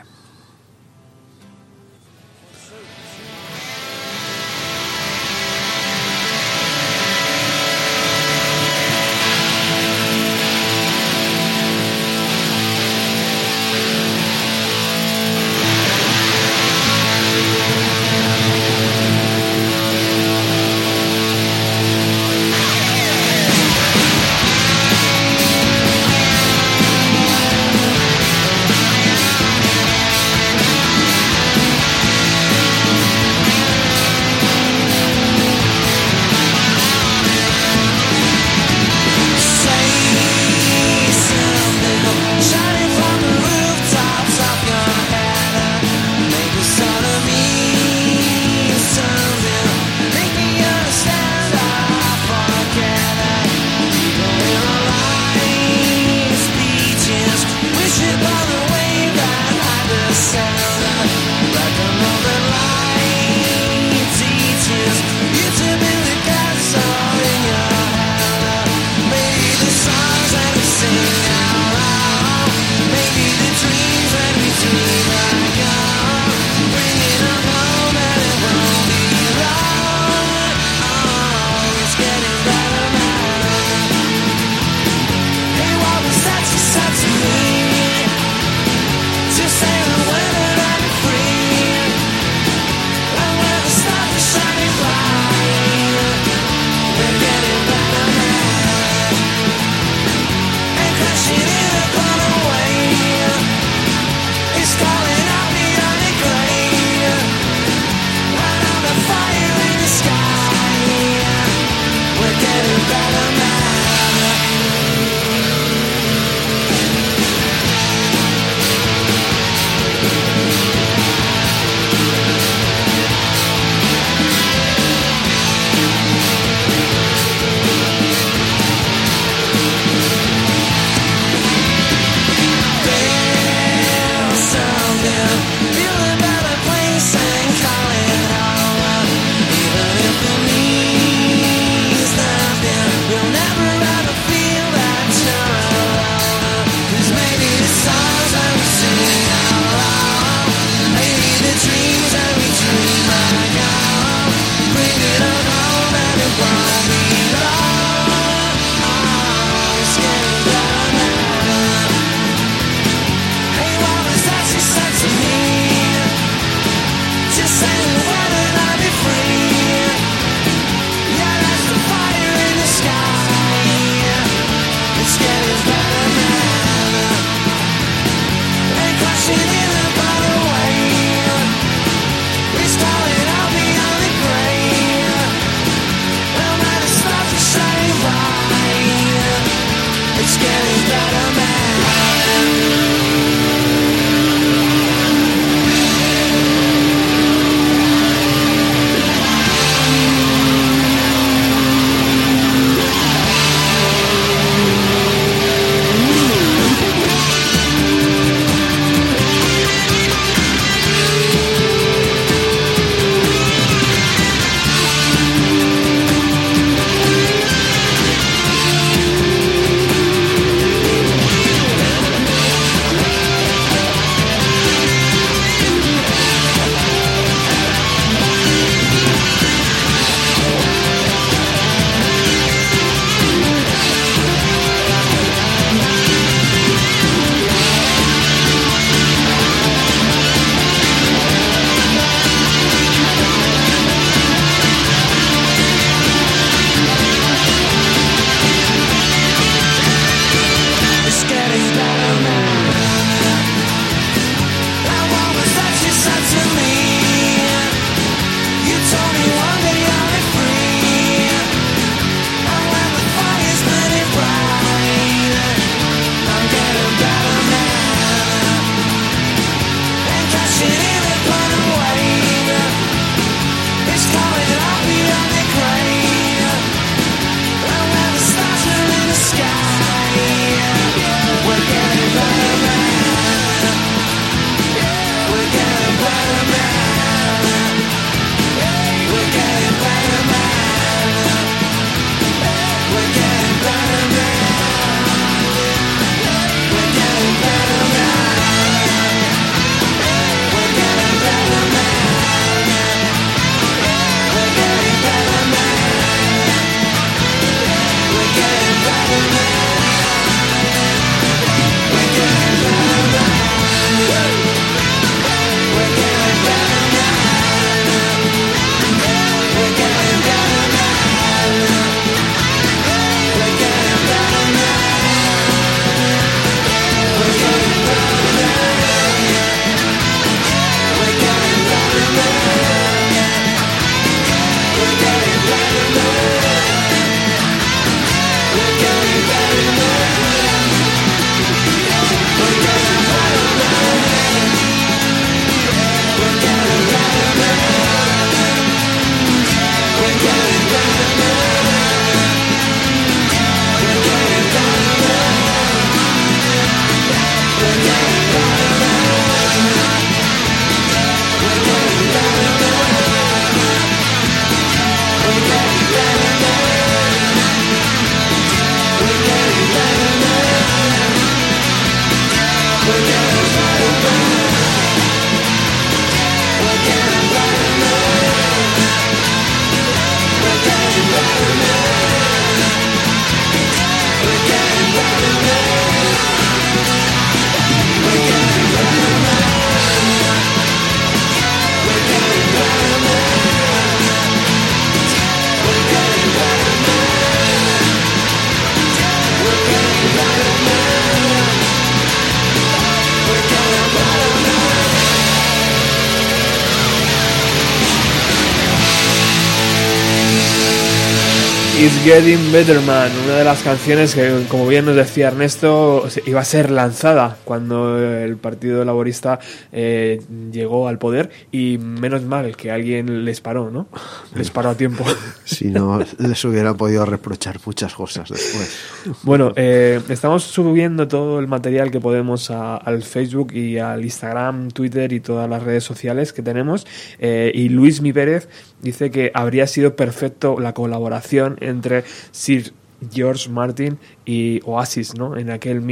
Getting Better Man, una de las canciones que, como bien nos decía Ernesto, iba a ser lanzada cuando el Partido Laborista eh, llegó al poder y menos mal que alguien les paró, ¿no? Les paró a tiempo. Si no, les hubieran podido reprochar muchas cosas después. Bueno, eh, estamos subiendo todo el material que podemos a- al Facebook y al Instagram, Twitter y todas las redes sociales que tenemos. Eh, y Luis Mi Pérez dice que habría sido perfecto la colaboración entre Sir George Martin y Oasis, ¿no? En aquel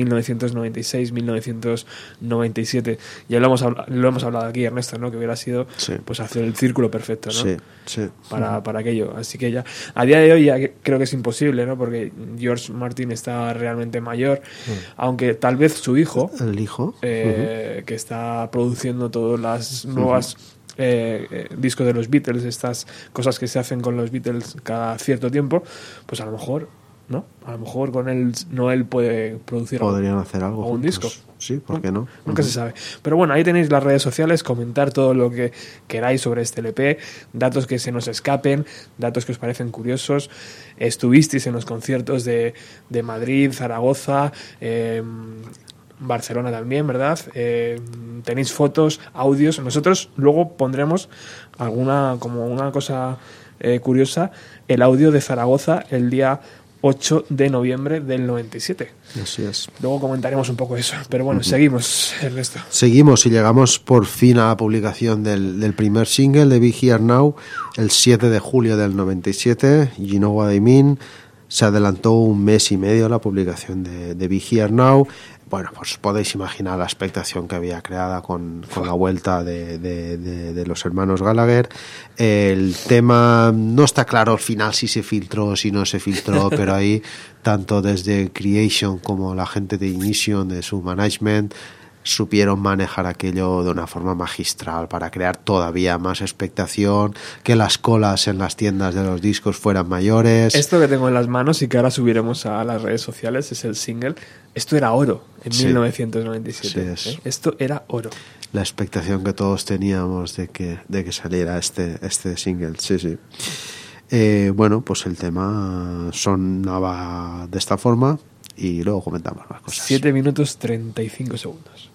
1996-1997. Ya lo hemos, habla- lo hemos hablado aquí, Ernesto, ¿no? Que hubiera sido Sí. pues hacer el círculo perfecto, ¿no? Sí, sí. para, para aquello. Así que ya, a día de hoy ya creo que es imposible, ¿no? Porque George Martin está realmente mayor, aunque tal vez su hijo, El hijo. eh, que está produciendo todas las nuevas eh, eh, discos de los Beatles, estas cosas que se hacen con los Beatles cada cierto tiempo, pues a lo mejor ¿no? A lo mejor con él Noel puede producir algo. Podrían hacer algo. Un juntos. disco. Sí, ¿por qué no? Nunca se sabe. Pero bueno, ahí tenéis las redes sociales, comentar todo lo que queráis sobre este LP, datos que se nos escapen, datos que os parecen curiosos. Estuvisteis en los conciertos de, de Madrid, Zaragoza, eh, Barcelona también, ¿verdad? Eh, tenéis fotos, audios. Nosotros luego pondremos alguna, como una cosa eh, curiosa, el audio de Zaragoza el día 8 de noviembre del 97. Así es. Luego comentaremos un poco eso. Pero bueno, seguimos, Ernesto. Seguimos y llegamos por fin a la publicación del, del primer single de Be Here Now, el 7 de julio del 97, You Know What I Mean. Se adelantó un mes y medio la publicación de, de Be Here Now. Bueno, pues podéis imaginar la expectación que había creada con, con la vuelta de, de- de- de los hermanos Gallagher. El tema no está claro al final si se filtró, si no se filtró, pero ahí tanto desde Creation como la gente de Ignition, de su management, supieron manejar aquello de una forma magistral para crear todavía más expectación, que las colas en las tiendas de los discos fueran mayores. Esto que tengo en las manos y que ahora subiremos a las redes sociales es el single. Esto era oro en Sí. 1997. Sí, es. ¿eh? Esto era oro. La expectación que todos teníamos de que, de que saliera este, este single, sí, sí. Eh, bueno, pues el tema sonaba de esta forma y luego comentamos más cosas. 7 minutos 35 segundos.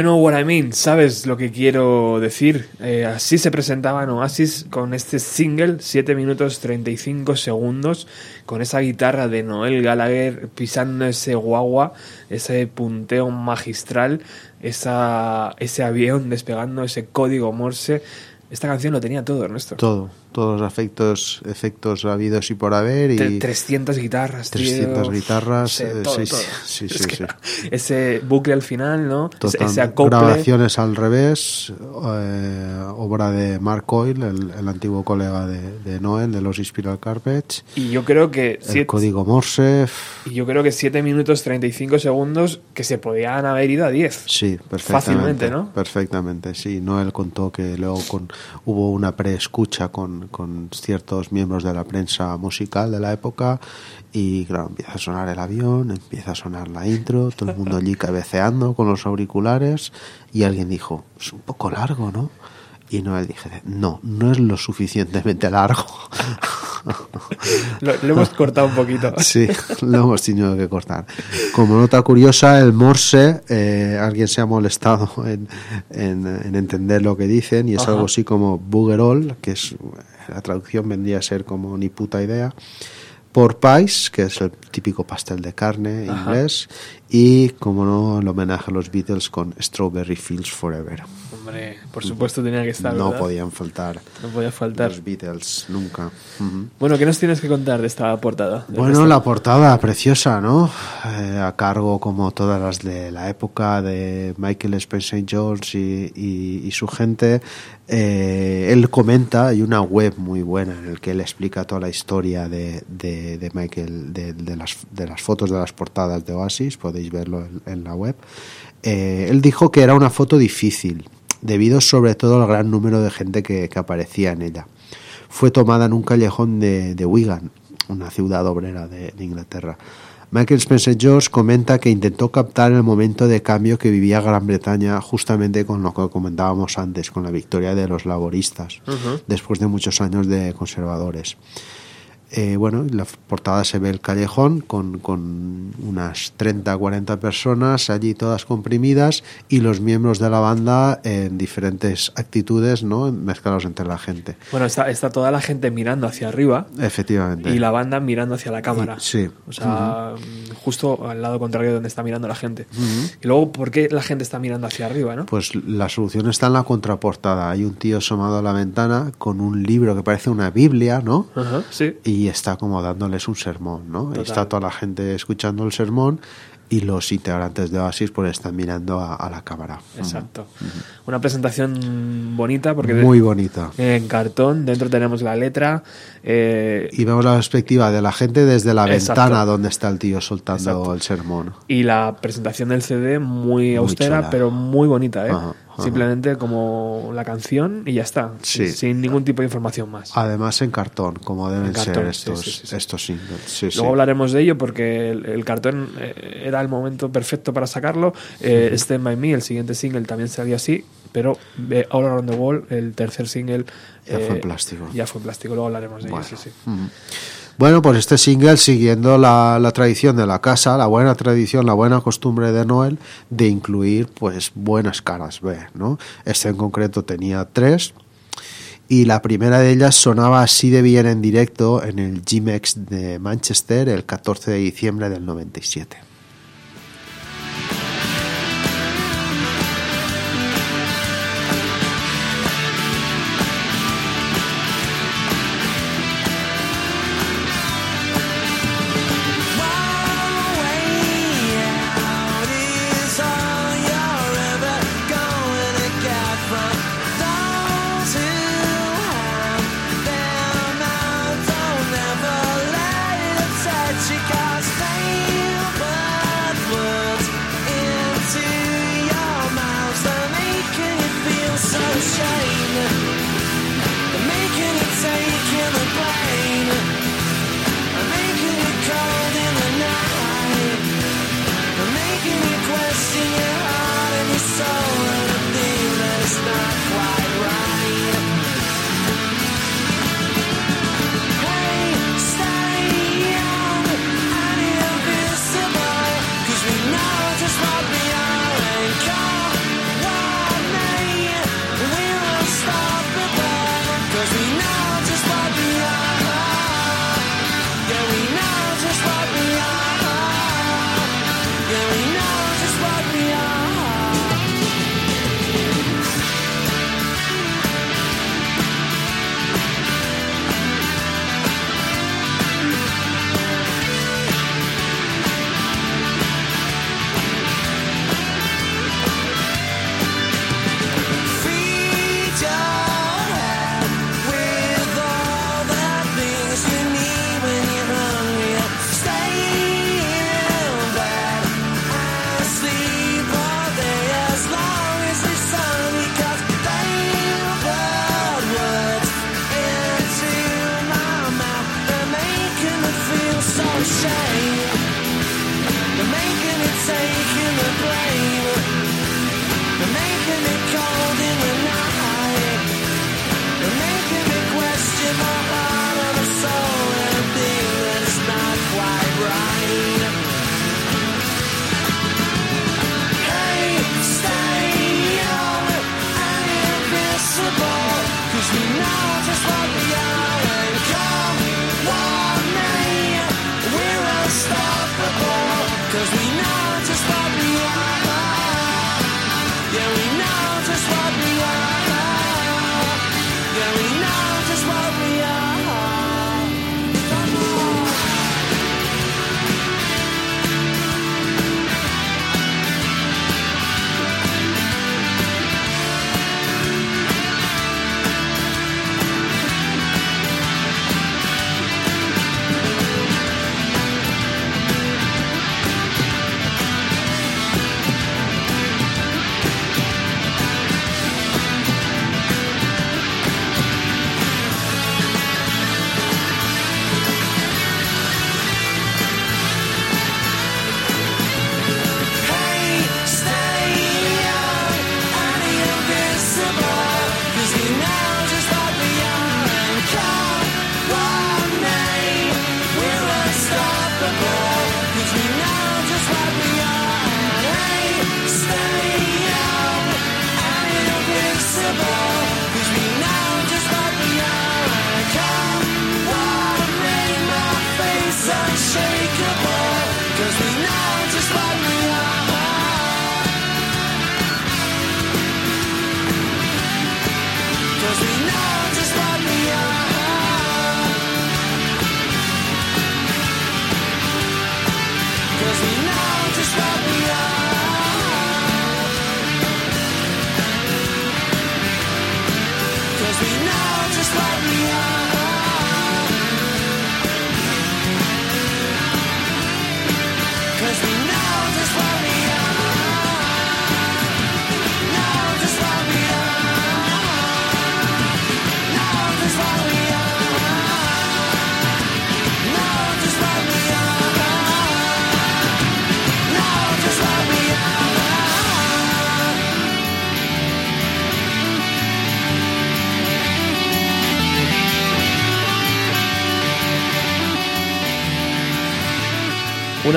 You know what I mean? ¿Sabes lo que quiero decir? Eh, así se presentaban Oasis con este single, 7 minutos 35 segundos, con esa guitarra de Noel Gallagher pisando ese guagua, ese punteo magistral, esa, ese avión despegando, ese código Morse. Esta canción lo tenía todo, Ernesto. Todo, todos los efectos, efectos habidos y por haber y Tre- 300 guitarras, tío. 300 guitarras, Sí, eh, todo, sí, todo. sí, Es sí, que sí. Ese bucle al final, ¿no? Total- ese acople. grabaciones al revés, eh, obra de Mark Coyle, el, el antiguo colega de, de Noel, de los Spiral Carpets, Y yo creo que... el siete- código Morse, Y yo creo que 7 minutos 35 segundos que se podían haber ido a 10. sí, perfectamente. Fácilmente, ¿no? Perfectamente, sí. Noel contó que luego con, hubo una preescucha con, con ciertos miembros de la prensa musical de la época y claro, empieza a sonar el avión, empieza a sonar la intro, todo el mundo allí cabeceando con los auriculares y alguien dijo, es un poco largo, ¿no? Y Noel dije, no, no es lo suficientemente largo. Lo, lo hemos cortado un poquito. Sí, lo hemos tenido que cortar. Como nota curiosa, el Morse, eh, alguien se ha molestado en, en- en entender lo que dicen y es Ajá. algo así como boogerol, que es la traducción vendría a ser como ni puta idea. Por pies, que es el típico pastel de carne Ajá. inglés, y como no, el homenaje a los Beatles con Strawberry Fields Forever. Hombre, por supuesto tenía que estar. no ¿verdad? podían faltar No podía faltar. los Beatles, nunca. Ujú. Bueno, ¿qué nos tienes que contar de esta portada? De Bueno, la portada preciosa, ¿no? Eh, a cargo, como todas las de la época, de Michael Spencer Jones y, y- y su gente. Eh, él comenta, hay una web muy buena en el que él explica toda la historia de, de- de Michael, de, de las, de las fotos de las portadas de Oasis, podéis verlo en, en la web. Eh, él dijo que era una foto difícil, debido sobre todo al gran número de gente que, que aparecía en ella fue tomada en un callejón de, de Wigan, una ciudad obrera de, de Inglaterra. Michael Spencer George comenta que intentó captar el momento de cambio que vivía Gran Bretaña justamente con lo que comentábamos antes, con la victoria de los laboristas, después de muchos años de conservadores. Eh, bueno, en la portada se ve el callejón con, con unas 30 40 personas allí todas comprimidas y los miembros de la banda en diferentes actitudes, ¿no? Mezclados entre la gente. Bueno, está, está toda la gente mirando hacia arriba Efectivamente. y la banda mirando hacia la cámara. Sí. O sea, justo al lado contrario de donde está mirando la gente. Y luego, ¿por qué la gente está mirando hacia arriba, no? Pues la solución está en la contraportada. Hay un tío asomado a la ventana con un libro que parece una Biblia, ¿no? Ajá, sí. y está como dándoles un sermón, ¿no? Total. Está toda la gente escuchando el sermón y los integrantes de Oasis pues están mirando a, a la cámara. Exacto. Una presentación bonita porque Muy bonita. en cartón, dentro tenemos la letra. eh, Y vemos la perspectiva de la gente desde la Exacto. ventana donde está el tío soltando Exacto. el sermón. Y la presentación del CD muy, austera, chula. pero muy bonita, ¿eh? Ajá. Simplemente como la canción y ya está. Sí. Sin ningún tipo de información más. Además en cartón, como deben cartón, ser estos, sí, sí, sí. estos singles. Luego hablaremos de ello porque el, el cartón eh, era el momento perfecto para sacarlo. Eh, Stand By Me, el siguiente single, también salió así, pero eh, All Around the Wall, el tercer single... Ya fue en eh, plástico. Ya fue en plástico, luego hablaremos de Bueno. ello, sí, sí. Bueno, pues este single, siguiendo la, tradición de la casa, la buena tradición, la buena costumbre de Noel, de incluir pues buenas caras B, ¿no? Este en concreto tenía tres, y la primera de ellas sonaba así de bien en directo en el G-Mex de Manchester el 14 de diciembre del 97.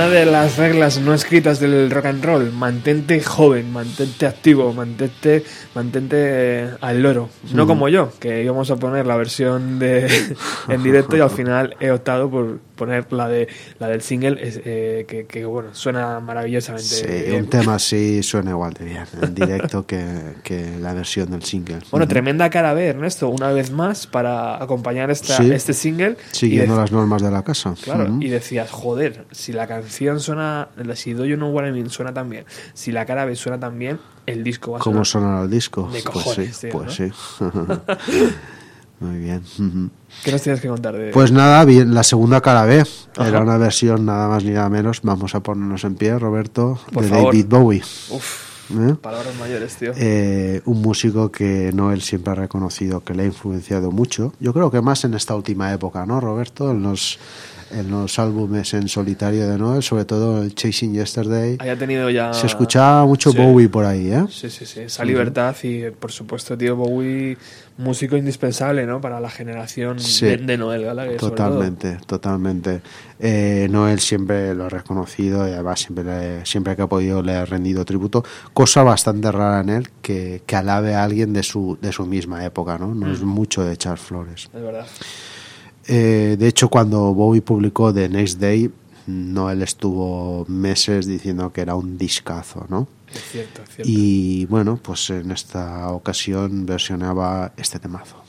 Una de las reglas no escritas del rock and roll, mantente joven, mantente activo, mantente, mantente eh, al loro. No como yo, que íbamos a poner la versión de en directo y al final he optado por poner la de la del single, es, eh, que, que, bueno, suena maravillosamente. Sí, bien. un tema así suena igual de bien en directo que, que la versión del single. Bueno, tremenda cara B, Ernesto, una vez más para acompañar esta, Sí. este single. Siguiendo las normas de la casa. Claro, y decías, joder, si la canción suena, si Do You Know What I Mean suena tan bien, si la cara B suena tan bien, el disco va a ¿Cómo sonar. sonará el disco? De pues cojones, sí, tío, pues ¿no? sí. Muy bien. ¿Qué nos tienes que contar de Pues nada, bien, la segunda cara B. Ajá. Era una versión nada más ni nada menos. Vamos a ponernos en pie, Roberto, Por de favor. David Bowie. Uf, ¿eh? palabras mayores, tío? Eh, un músico que Noel siempre ha reconocido que le ha influenciado mucho. Yo creo que más en esta última época, ¿no, Roberto? En los, en los álbumes en solitario de Noel, sobre todo el Chasing Yesterday. Haya tenido ya... Se escuchaba mucho Sí. Bowie por ahí, ¿eh? Sí, sí, sí, esa libertad y, por supuesto, tío, Bowie, músico indispensable, ¿no? Para la generación Sí. de, de Noel Gallagher. Totalmente, totalmente. Eh, Noel siempre lo ha reconocido y además siempre, le- siempre que ha podido le ha rendido tributo. Cosa bastante rara en él que, que alabe a alguien de su, de su misma época, ¿no? No es Mm. mucho de echar flores. Es verdad. Eh, de hecho, cuando Bowie publicó The Next Day, Noel estuvo meses diciendo que era un discazo, ¿no? Es cierto, es cierto. Y bueno, pues en esta ocasión versionaba este temazo.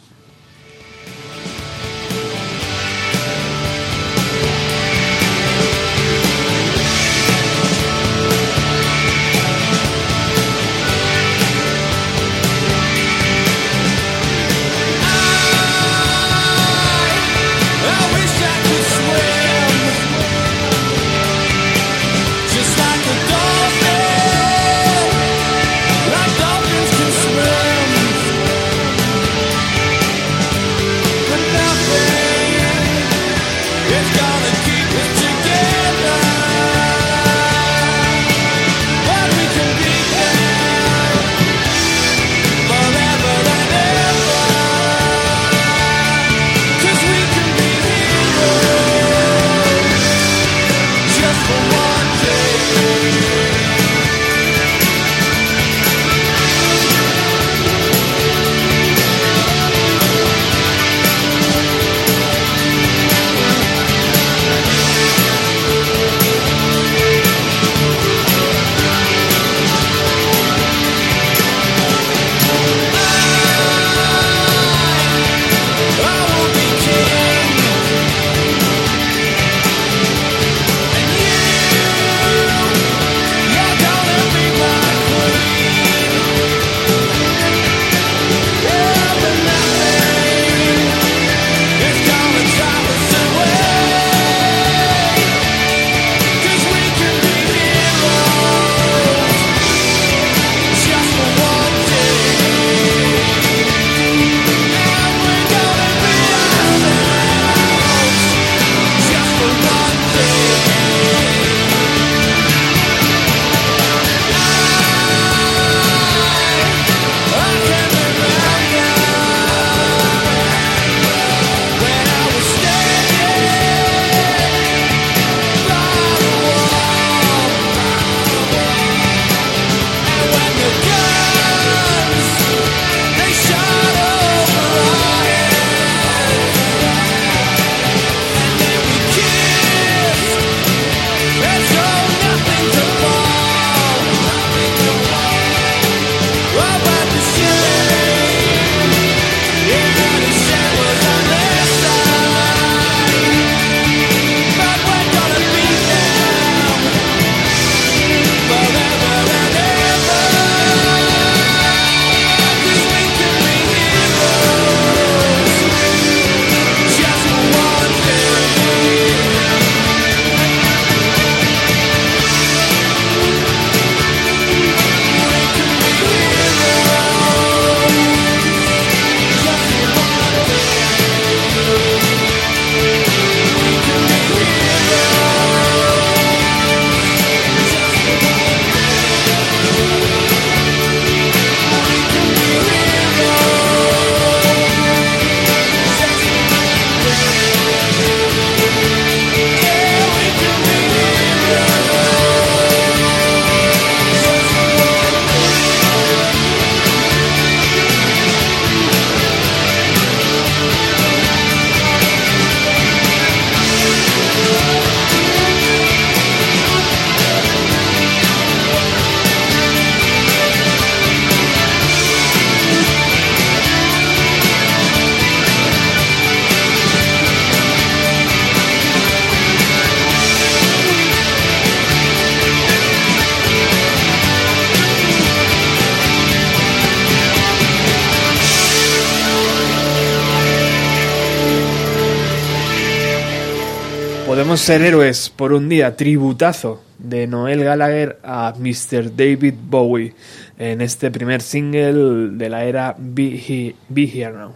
Ser héroes por un día, tributazo de Noel Gallagher a Mr. David Bowie en este primer single de la era Be, He- Be Here Now.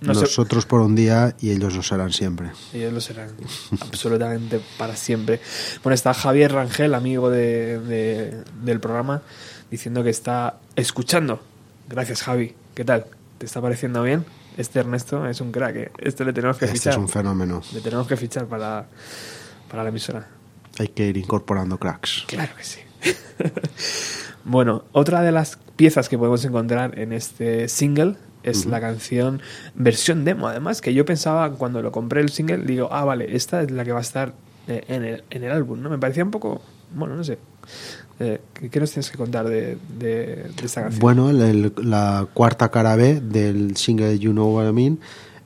No sé, Nosotros por un día y ellos lo serán siempre. ellos lo serán absolutamente para siempre. Bueno, está Javier Rangel, amigo de- de- del programa, diciendo que está escuchando. Gracias, Javi. ¿Qué tal? ¿Te está pareciendo bien? Este Ernesto es un crack. ¿eh? Este le tenemos que Este fichar. es un fenómeno. Le tenemos que fichar para, para la emisora. Hay que ir incorporando cracks. Claro que sí. bueno, otra de las piezas que podemos encontrar en este single es la canción versión demo, además, que yo pensaba cuando lo compré el single, digo, ah, vale, esta es la que va a estar eh, en el, en el álbum, ¿no? Me parecía un poco, bueno, no sé. Eh, ¿qué, nos tienes que contar de, de- de esta canción? Bueno, el- la cuarta cara B del single You Know What I Mean,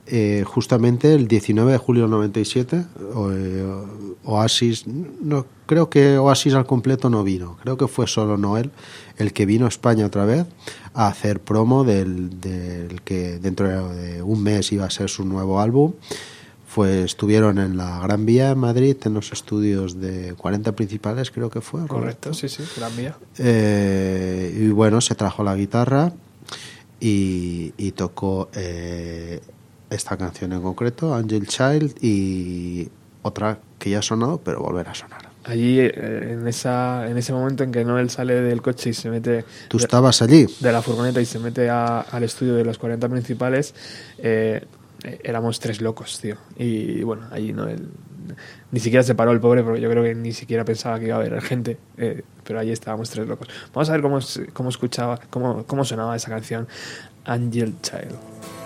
eh, justamente el 19 de julio del 97, o- eh, Oasis, no, creo que Oasis al completo no vino, creo que fue solo Noel el que vino a España otra vez a hacer promo del que dentro de un mes iba a ser su nuevo álbum. Fue, estuvieron en la Gran Vía en Madrid, en los estudios de 40 principales, creo que fue. Correcto, sí, sí, gran vía. Eh, y bueno, se trajo la guitarra y, y tocó eh, esta canción en concreto, Angel Child, y otra que ya ha sonado, pero volverá a sonar. Allí, eh, en, esa, en ese momento en que Noel sale del coche y se mete Tú de- estabas allí. de la furgoneta y se mete a- al estudio de los 40 principales, eh, éramos tres locos, tío. Y bueno, allí no él ni siquiera se paró el pobre porque yo creo que ni siquiera pensaba que iba a haber gente, eh, pero allí estábamos tres locos. Vamos a ver cómo, cómo escuchaba, cómo, cómo sonaba esa canción, Angel Child.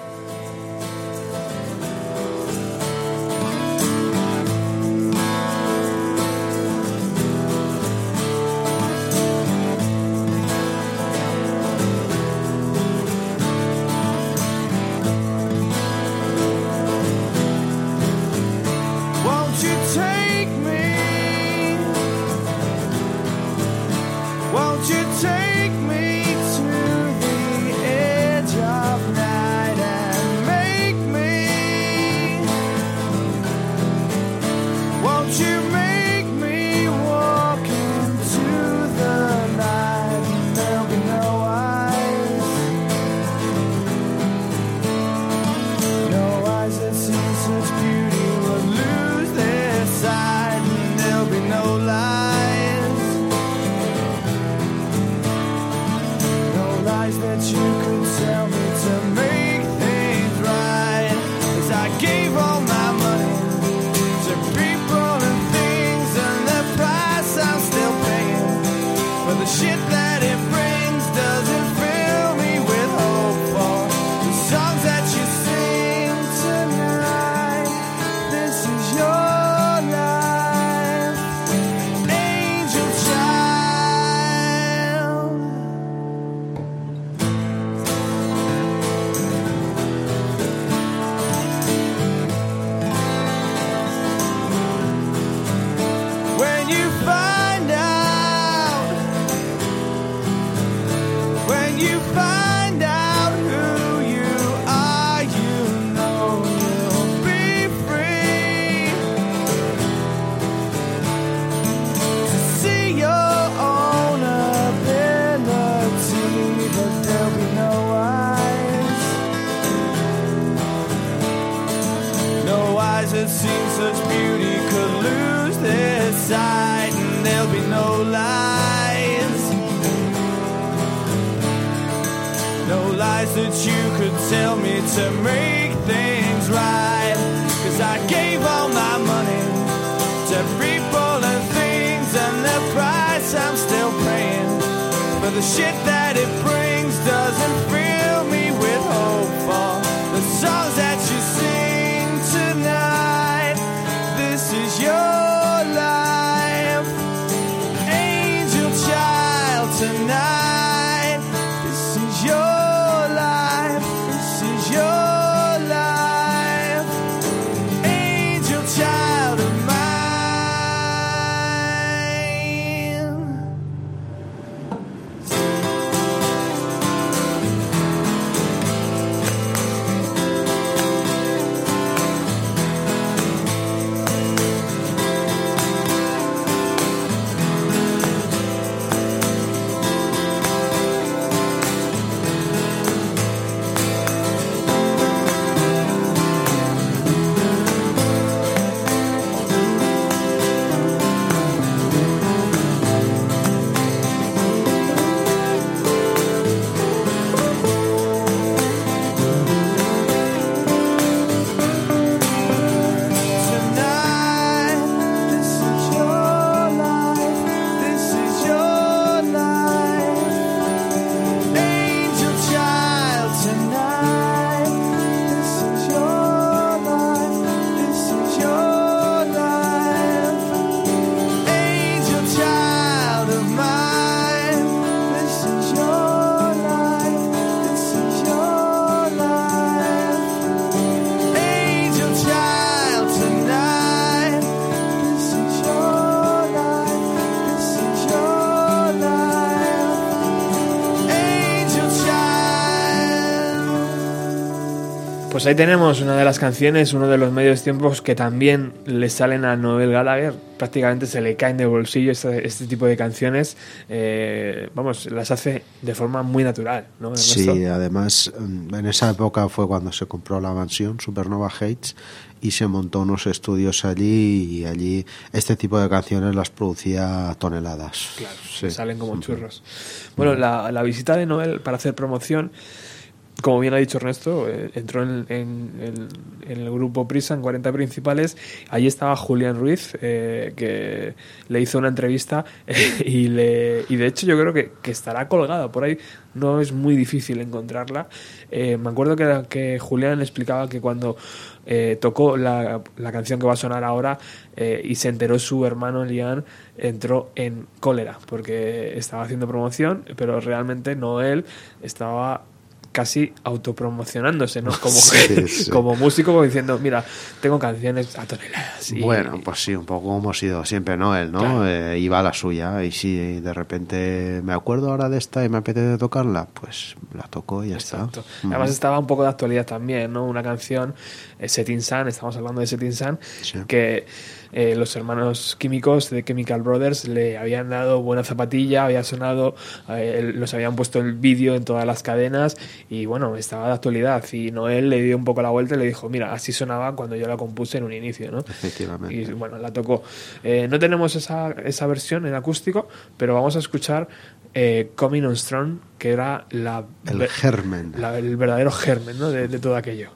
Pues ahí tenemos una de las canciones, uno de los medios tiempos que también le salen a Noel Gallagher. Prácticamente se le caen de bolsillo este, este tipo de canciones. Eh, vamos, las hace de forma muy natural, ¿no? Sí, además mm, en esa época fue cuando se compró la mansión Supernova Heights y se montó unos estudios allí y allí este tipo de canciones las producía toneladas. Claro, Sí. salen como churros. Bueno, la, la visita de Noel para hacer promoción, como bien ha dicho Ernesto, eh, entró en, el grupo Prisa, en 40 principales. Allí estaba Julián Ruiz, eh, que le hizo una entrevista y, le, y de hecho yo creo que, estará colgada por ahí. No es muy difícil encontrarla. Eh, me acuerdo que, que Julián le explicaba que cuando tocó la, la canción que va a sonar ahora y se enteró su hermano Lian, entró en cólera porque estaba haciendo promoción, pero realmente no él estaba casi autopromocionándose, ¿no? Como, Sí, sí. como músico, como diciendo, mira, tengo canciones a toneladas. y- Bueno, pues sí, un poco como ha sido siempre ¿no? Claro. Eh, iba a la suya y si de repente me acuerdo ahora de esta y me apetece tocarla, pues la toco y ya Exacto. está. Además Ujú. estaba un poco de actualidad también, ¿no? Una canción, eh, Setting Sun, estamos hablando de Setting Sun, Sí. que eh, los hermanos químicos de Chemical Brothers le habían dado buena zapatilla, había sonado, eh, los habían puesto el vídeo en todas las cadenas y bueno, estaba de actualidad. Y Noel le dio un poco la vuelta y le dijo, mira, así sonaba cuando yo la compuse en un inicio, ¿no? Efectivamente. Y bueno, la tocó. Eh, no tenemos esa, esa versión en acústico, pero vamos a escuchar eh, Coming on Strong, que era la, El germen. la- el verdadero germen ¿no? de, de todo aquello.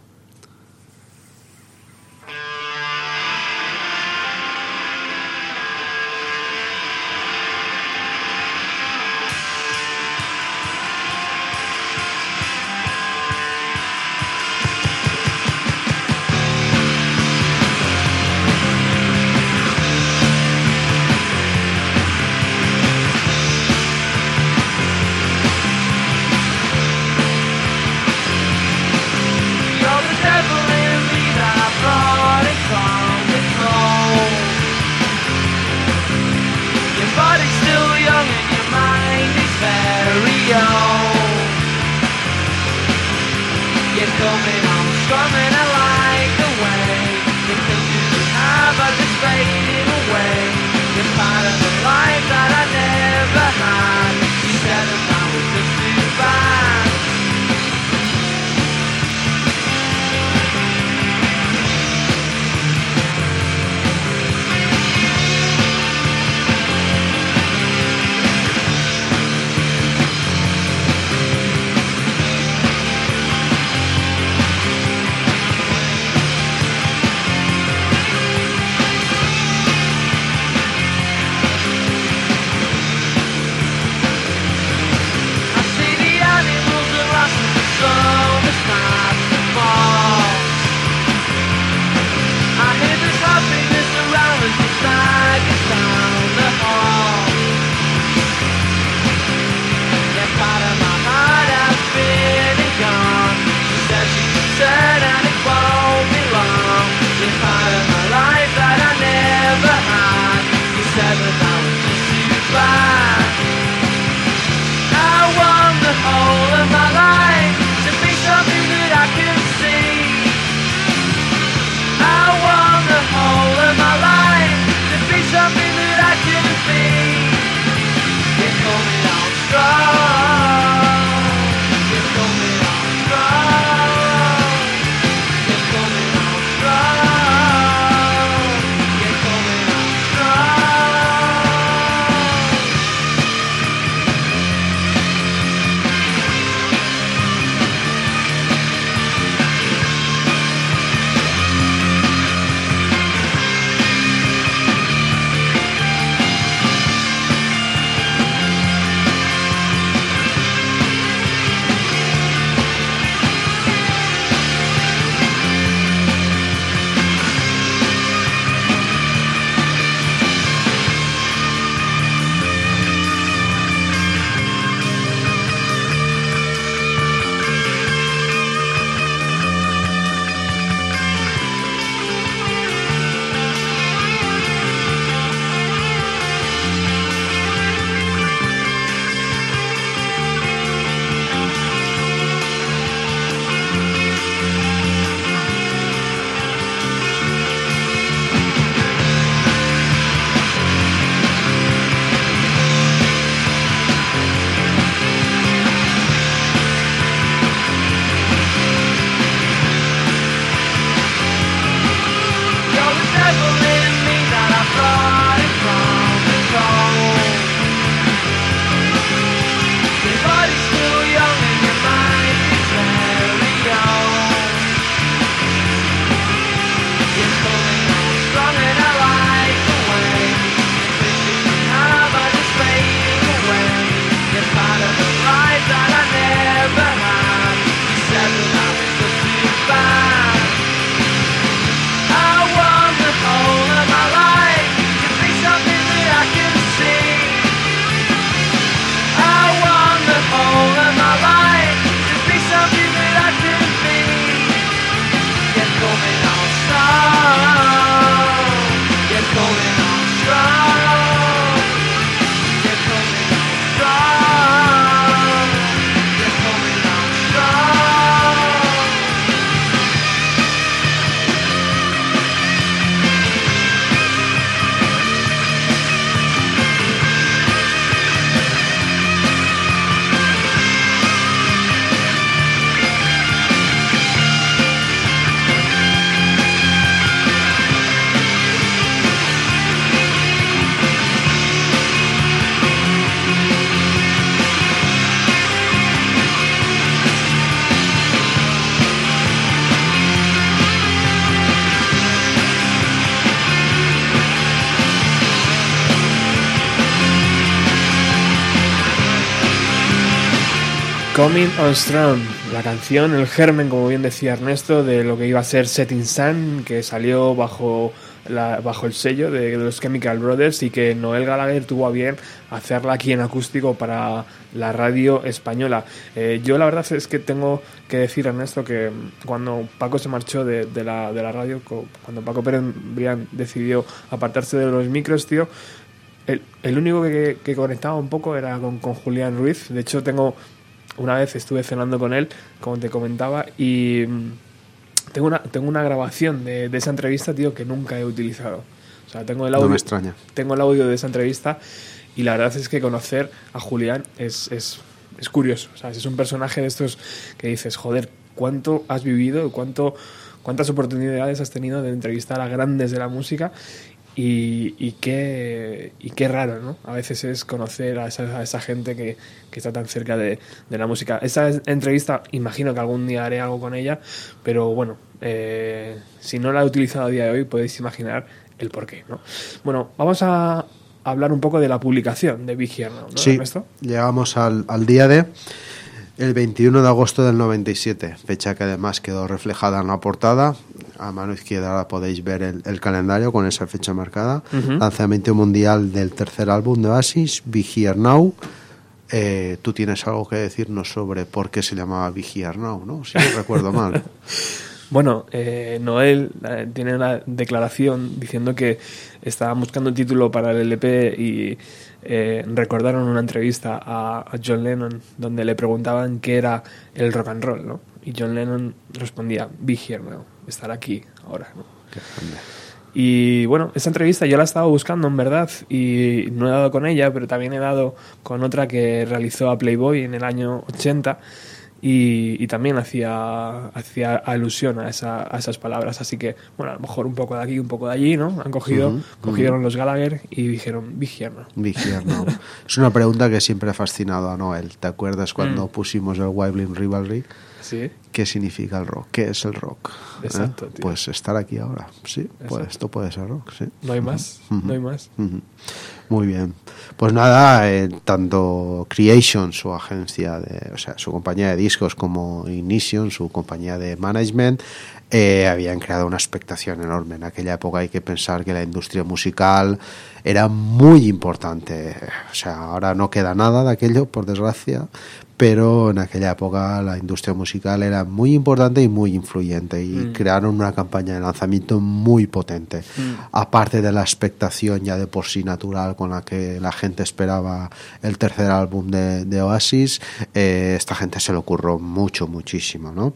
Coming on Strong, la canción, el germen, como bien decía Ernesto, de lo que iba a ser Setting Sun, que salió bajo, bajo el sello de, los Chemical Brothers y que Noel Gallagher tuvo a bien hacerla aquí en acústico para la radio española. Eh, yo la verdad es que tengo que decir, Ernesto, que cuando Paco se marchó de, la, de la radio, cuando Paco Pérez Brián decidió apartarse de los micros, tío, el, el único que, que conectaba un poco era con, con Julián Ruiz. De hecho, tengo una vez estuve cenando con él, como te comentaba, y mm, tengo una, tengo una grabación de, de esa entrevista, tío, que nunca he utilizado. O sea, tengo el No audio, me extraña. tengo el audio de esa entrevista y la verdad es que conocer a Julián es, es, es curioso. O sea, es un personaje de estos que dices, joder, ¿cuánto has vivido? ¿Cuánto, ¿Cuántas oportunidades has tenido de entrevistar a grandes de la música? Y, y, qué, y qué raro, ¿no? A veces es conocer a esa, a esa gente que, que está tan cerca de, de la música. Esa es- entrevista, imagino que algún día haré algo con ella, pero bueno, eh, si no la he utilizado a día de hoy, podéis imaginar el porqué, ¿no? Bueno, vamos a hablar un poco de la publicación de Big Here Now, ¿no, Sí, llegamos al, al día de el 21 de agosto del 97, fecha que además quedó reflejada en la portada. A mano izquierda ahora podéis ver el, el calendario con esa fecha marcada. Lanzamiento mundial del tercer álbum de Oasis, Be Here Now. Eh, Tú tienes algo que decirnos sobre por qué se llamaba Be Here Now, ¿no? Si no recuerdo mal. Bueno, eh, Noel eh, tiene una declaración diciendo que estaban buscando un título para el LP y eh, recordaron una entrevista a, a John Lennon donde le preguntaban qué era el rock and roll, ¿no? Y John Lennon respondía, be here now, estar aquí ahora, ¿no? Y bueno, esa entrevista yo la he estado buscando en verdad y no he dado con ella, pero también he dado con otra que realizó a Playboy en el año 80 y, y también hacía, hacía alusión a, esa- a esas palabras. Así que, bueno, a lo mejor un poco de aquí, un poco de allí, ¿no? Han cogido, cogieron los Gallagher y dijeron, Now. Es una pregunta que siempre ha fascinado a Noel. ¿Te acuerdas cuando pusimos el Wibling Rivalry? Sí, ¿Qué significa el rock? ¿Qué es el rock? ¿Eh? Exacto, tío. Pues estar aquí ahora. Sí, pues esto puede ser rock, sí. no hay más, no hay más. Ujú. Muy bien. Pues nada, eh, tanto Creation, su agencia, de, o sea, su compañía de discos, como Ignition, su compañía de management, eh, habían creado una expectación enorme. En aquella época hay que pensar que la industria musical era muy importante. O sea, ahora no queda nada de aquello, por desgracia, pero en aquella época la industria musical era muy importante y muy influyente y crearon una campaña de lanzamiento muy potente. Aparte de la expectación ya de por sí natural con la que la gente esperaba el tercer álbum de, de Oasis, eh, esta gente se le ocurrió mucho, muchísimo, ¿no?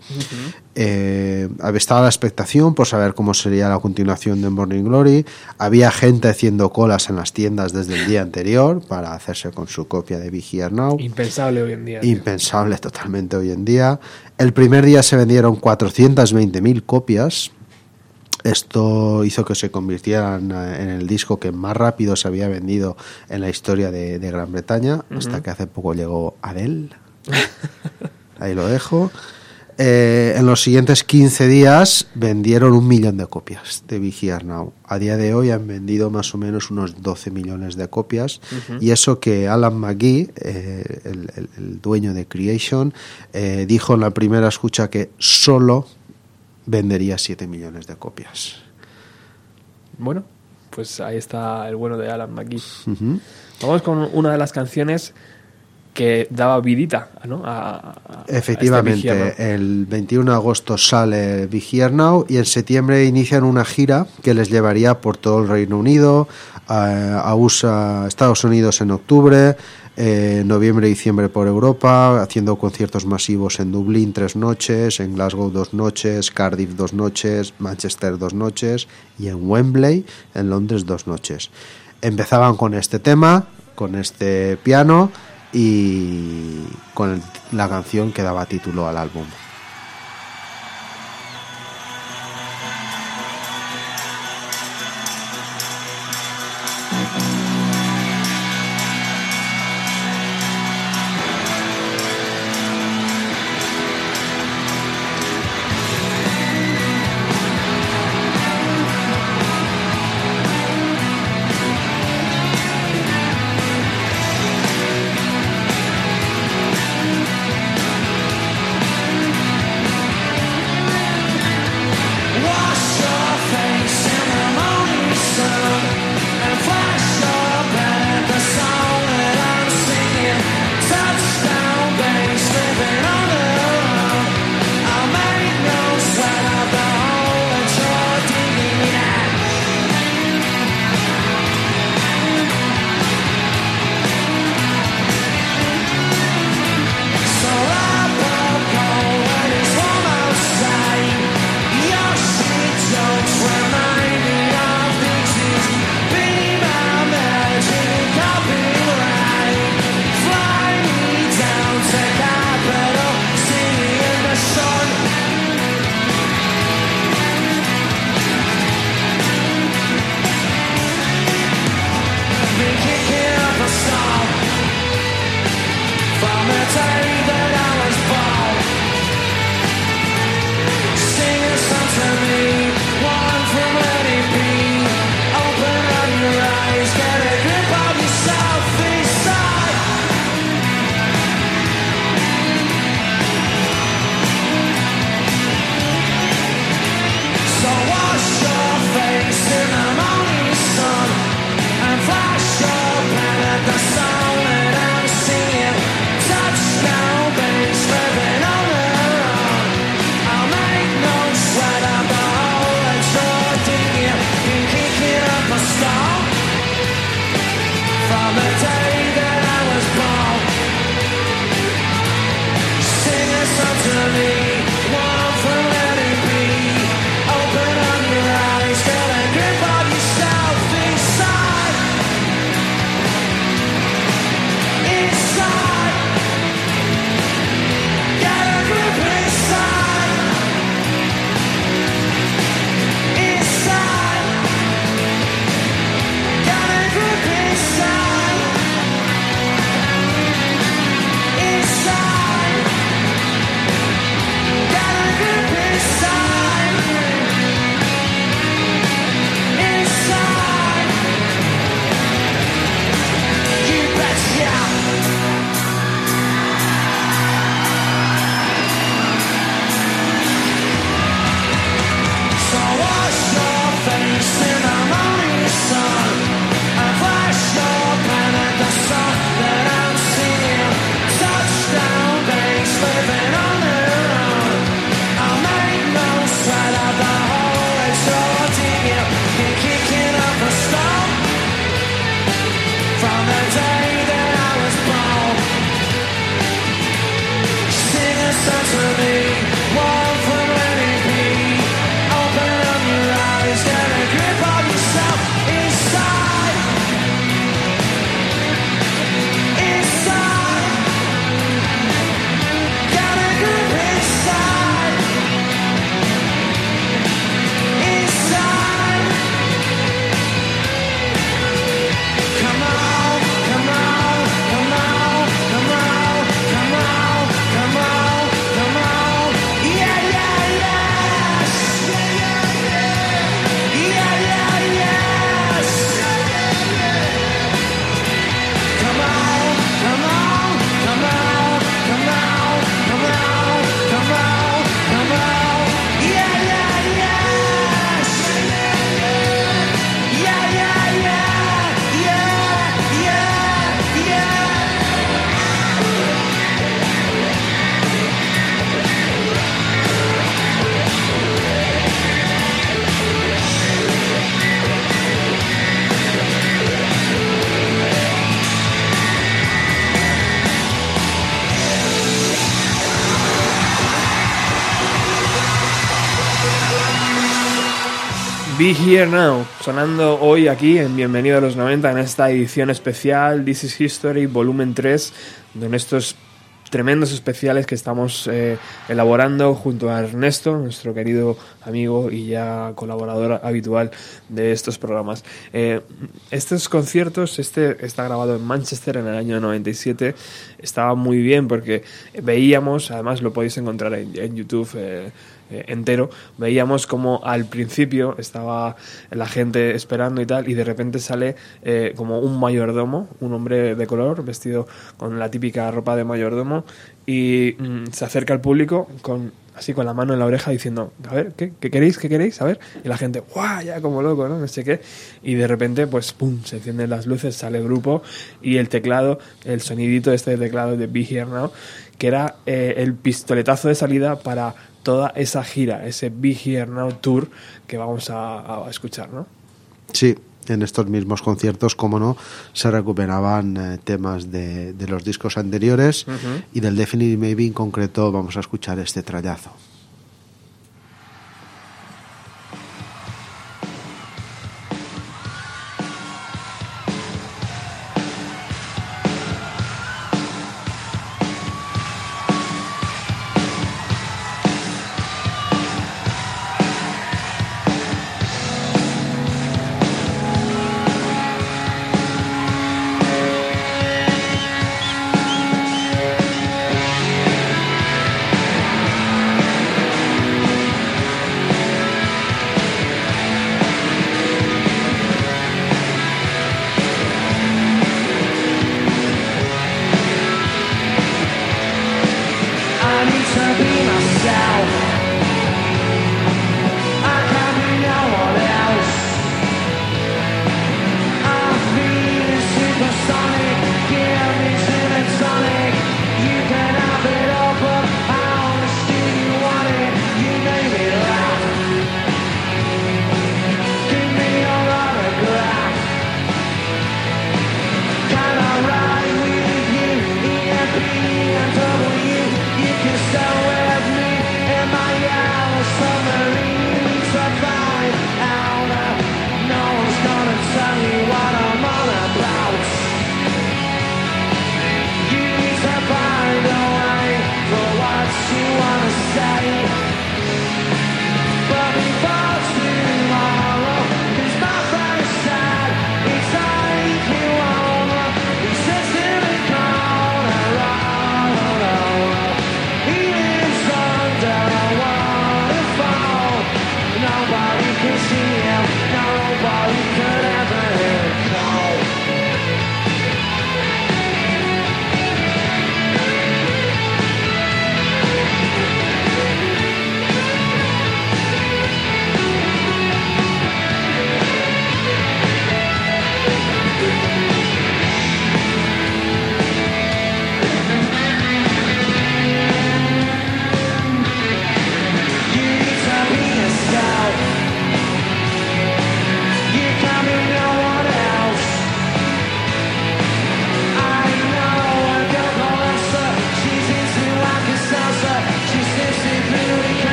Eh, estaba la expectación por saber cómo sería la continuación de Morning Glory. Había gente haciendo colas en las tiendas desde el día anterior para hacerse con su copia de Here Now. Impensable hoy en día. Impensable totalmente hoy en día. El primer día se vendieron 420.000 copias. Esto hizo que se convirtieran eh, en el disco que más rápido se había vendido en la historia de, de Gran Bretaña, hasta que hace poco llegó Adele. Ahí lo dejo. Eh, en los siguientes 15 días vendieron un millón de copias de Here Now. A día de hoy han vendido más o menos unos 12 millones de copias. Y eso que Alan McGee, eh, el, el- el dueño de Creation, eh, dijo en la primera escucha que solo vendería 7 millones de copias. Bueno, pues ahí está el bueno de Alan McGee. Vamos con una de las canciones que daba vidita ¿no? a, a- a este Efectivamente, el 21 de agosto sale Here Now y en septiembre inician una gira que les llevaría por todo el Reino Unido, a, a USA, Estados Unidos en octubre, eh, noviembre y diciembre por Europa, haciendo conciertos masivos en Dublín tres noches, en Glasgow dos noches, Cardiff dos noches, Manchester dos noches y en Wembley, en Londres dos noches. Empezaban con este tema, con este piano y con la canción que daba título al álbum. Here Now, sonando hoy aquí en Bienvenido a los 90 en esta edición especial This is History volumen 3, en estos tremendos especiales que estamos eh, elaborando junto a Ernesto, nuestro querido amigo y ya colaborador habitual de estos programas. Eh, estos conciertos, este está grabado en Manchester en el año 97, estaba muy bien porque veíamos, además lo podéis encontrar en, en YouTube, eh, eh, entero, veíamos como al principio estaba la gente esperando y tal, y de repente sale eh, como un mayordomo, un hombre de color, vestido con la típica ropa de mayordomo, y mm, se acerca al público con así con la mano en la oreja diciendo, a ver, ¿qué, ¿Qué queréis? ¿Qué queréis? A ver, y la gente, ¡guau! Ya como loco, ¿no? No sé qué, y de repente, pues, ¡pum! Se encienden las luces, sale el grupo, y el teclado, el sonidito este teclado de Be Here Now, que era eh, el pistoletazo de salida para toda esa gira, ese Be Here Now Tour que vamos a, a escuchar, ¿no? Sí, en estos mismos conciertos, como no, se recuperaban eh, temas de, de los discos anteriores y del Definitely Maybe en concreto vamos a escuchar este trayazo.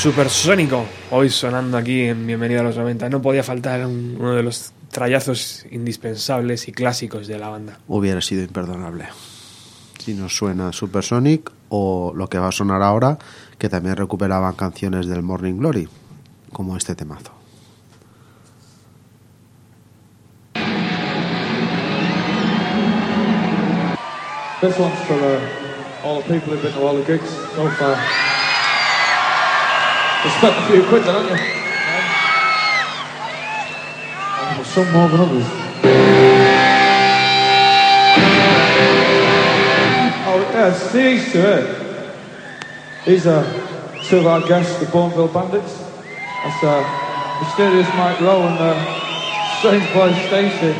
Supersónico, hoy sonando aquí en Bienvenido a los 90. No podía faltar un- uno de los trayazos indispensables y clásicos de la banda. Hubiera sido imperdonable. Si nos suena Supersonic o lo que va a sonar ahora, que también recuperaban canciones del Morning Glory, como este temazo. This one's for uh, all the people who've been to all the gigs so far. You spent a few quid, haven't you? Oh, some more than others. Oh, yeah, it's these two here. These are two of our guests, the Bourneville Bandits. That's uh, Mysterious Mike Rowe and uh, Strange Boy Stacey.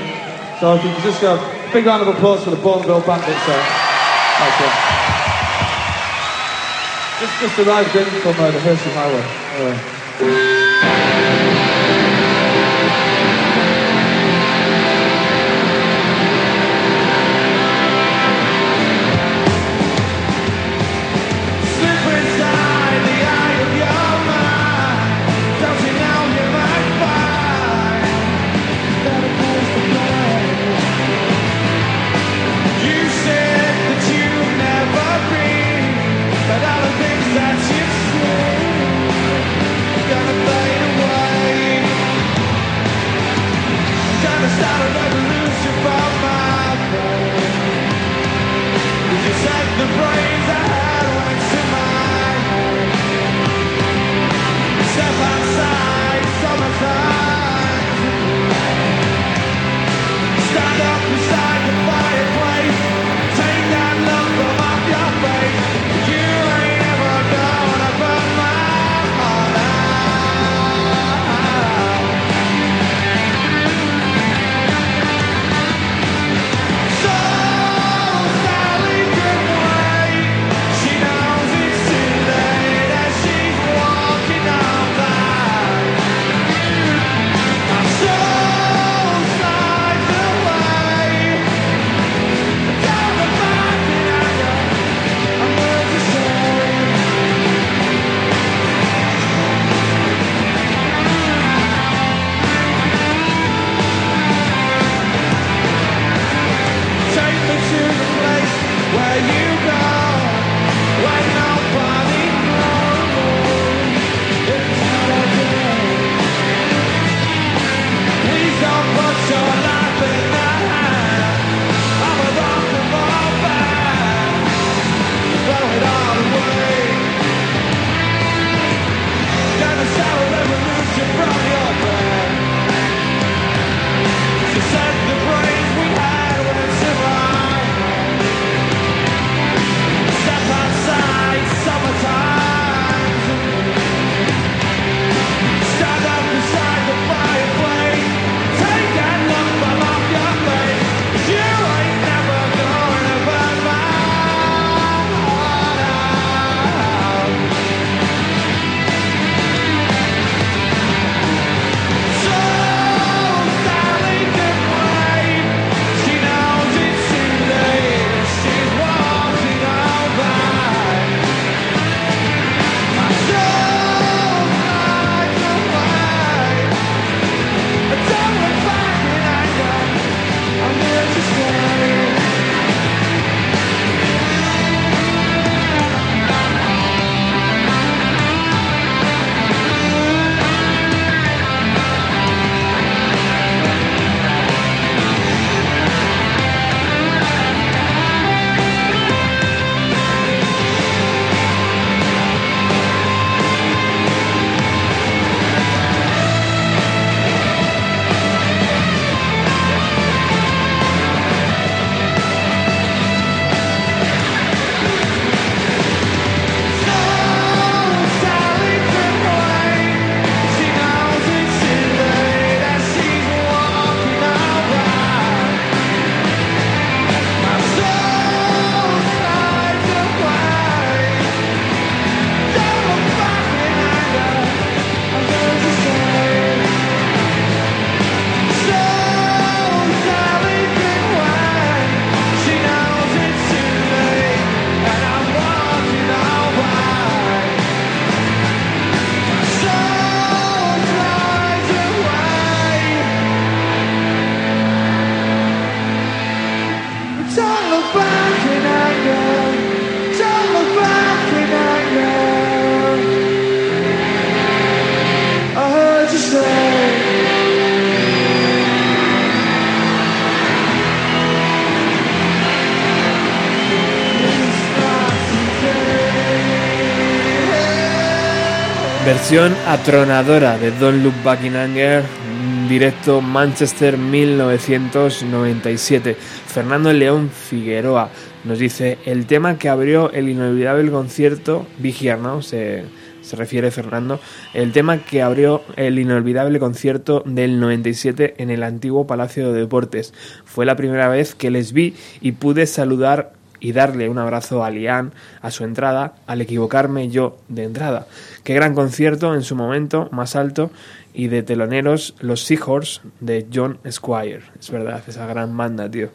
So if you could just go, big round of applause for the Bourneville Bandits there. Nice one. Just, arrived in from uh, the Hershey Highway. Anyway. Versión atronadora de Don't Look Back in Anger, mm, directo Manchester 1997. Fernando León Figueroa nos dice el tema que abrió el inolvidable concierto Big Here Now, se, se refiere Fernando, el tema que abrió el inolvidable concierto del 97 en el antiguo Palacio de Deportes. Fue la primera vez que les vi y pude saludar y darle un abrazo a Lian a su entrada al equivocarme yo de entrada. Qué gran concierto en su momento más alto y de teloneros los Seahorse de John Squire. Es verdad, esa gran banda, tío.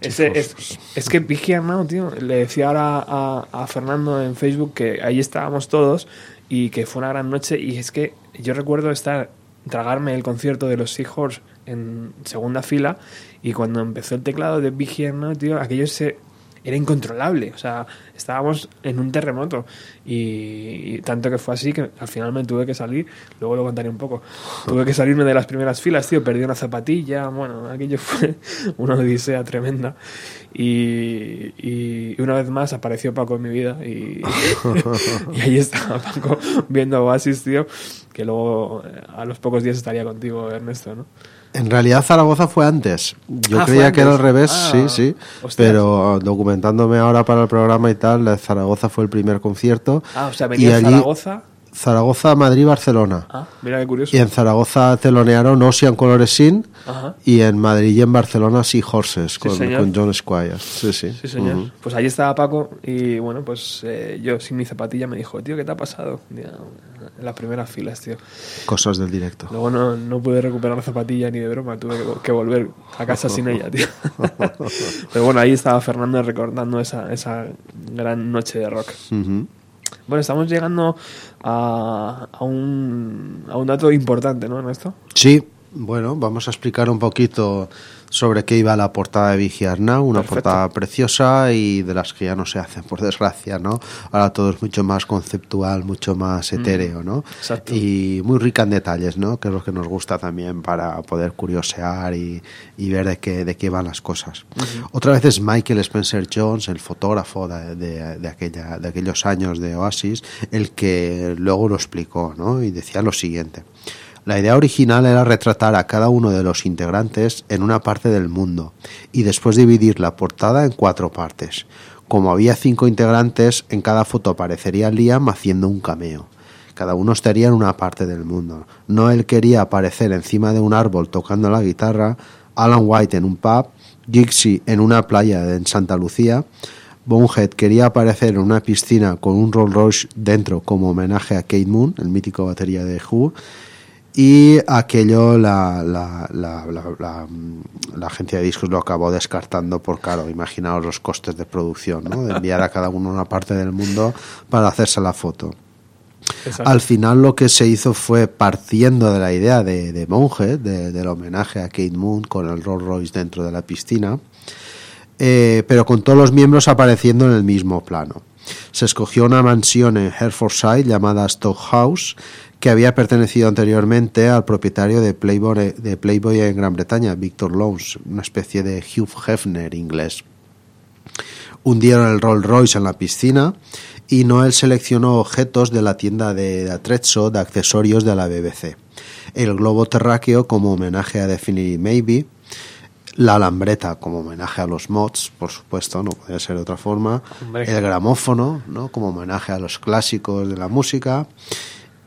Ese- es, es que Here Now, tío, le decía ahora a, a Fernando en Facebook que ahí estábamos todos y que fue una gran noche y es que yo recuerdo estar tragarme el concierto de los Seahorse en segunda fila y cuando empezó el teclado de Big Here Now, tío, aquello se era incontrolable, o sea, estábamos en un terremoto. Y, tanto que fue así que al final me tuve que salir, luego lo contaré un poco, tuve que salirme de las primeras filas, tío, perdí una zapatilla, bueno, aquello fue una odisea tremenda. Y, una vez más apareció Paco en mi vida y, y ahí estaba Paco viendo Oasis, tío, que luego eh, a los pocos días estaría contigo, Ernesto, ¿no? En realidad Zaragoza fue antes. Yo Ah, creía que era al revés, Ah, sí, sí. hostias. Pero documentándome ahora para el programa y tal, Zaragoza fue el primer concierto. Ah, o sea, Y venía allí- Zaragoza. Zaragoza, Madrid, Barcelona. Ah, mira qué curioso. Y en Zaragoza telonearon Ocean Colores Sin Ajá. y en Madrid y en Barcelona Sea Horses con, señor. con John Squire. Sí, sí. Sí, señor. Pues allí estaba Paco y bueno, pues eh, yo sin mi zapatilla me dijo, tío, ¿qué te ha pasado? Ya, En las primeras filas, tío. Cosas del directo. Luego no, no pude recuperar la zapatilla ni de broma, tuve que, que volver a casa sin ella, tío. Pero bueno, ahí estaba Fernando recordando esa, esa gran noche de rock. Bueno, estamos llegando a, a, un, a un dato importante, ¿no, Ernesto? Sí, bueno, vamos a explicar un poquito sobre qué iba la portada de Vigiar Now, una Perfecto. portada preciosa y de las que ya no se hacen, por desgracia, ¿no? Ahora todo es mucho más conceptual, mucho más etéreo, ¿no? exacto. Y muy rica en detalles, ¿no? Que es lo que nos gusta también para poder curiosear y, y ver de qué, de qué van las cosas. Otra vez es Michael Spencer Jones, el fotógrafo de, de- de aquella, de aquellos años de Oasis, el que luego lo explicó, ¿no? Y decía lo siguiente. La idea original era retratar a cada uno de los integrantes en una parte del mundo y después dividir la portada en cuatro partes. Como había cinco integrantes, en cada foto aparecería Liam haciendo un cameo. Cada uno estaría en una parte del mundo. Noel quería aparecer encima de un árbol tocando la guitarra, Alan White en un pub, Gixie en una playa en Santa Lucía, Bonehead quería aparecer en una piscina con un Rolls Royce dentro como homenaje a Kate Moon, el mítico batería de Who, y aquello la, la, la, la, agencia de discos lo acabó descartando por caro. Imaginaos los costes de producción, ¿no? de enviar a cada uno una parte del mundo para hacerse la foto. Al final lo que se hizo fue partiendo de la idea de, de Monge, de- del homenaje a Kate Moon con el Rolls Royce dentro de la piscina, eh, pero con todos los miembros apareciendo en el mismo plano. Se escogió una mansión en Herefordshire llamada Stoke House, que había pertenecido anteriormente al propietario de Playboy, de Playboy en Gran Bretaña, Victor Lowndes, una especie de Hugh Hefner inglés. Hundieron el Rolls Royce en la piscina y Noel seleccionó objetos de la tienda de, Atrezzo de accesorios de la BBC. El globo terráqueo como homenaje a Definitely Maybe, la alambreta como homenaje a los mods, por supuesto, no podía ser de otra forma, Hombre. el gramófono ¿no? como homenaje a los clásicos de la música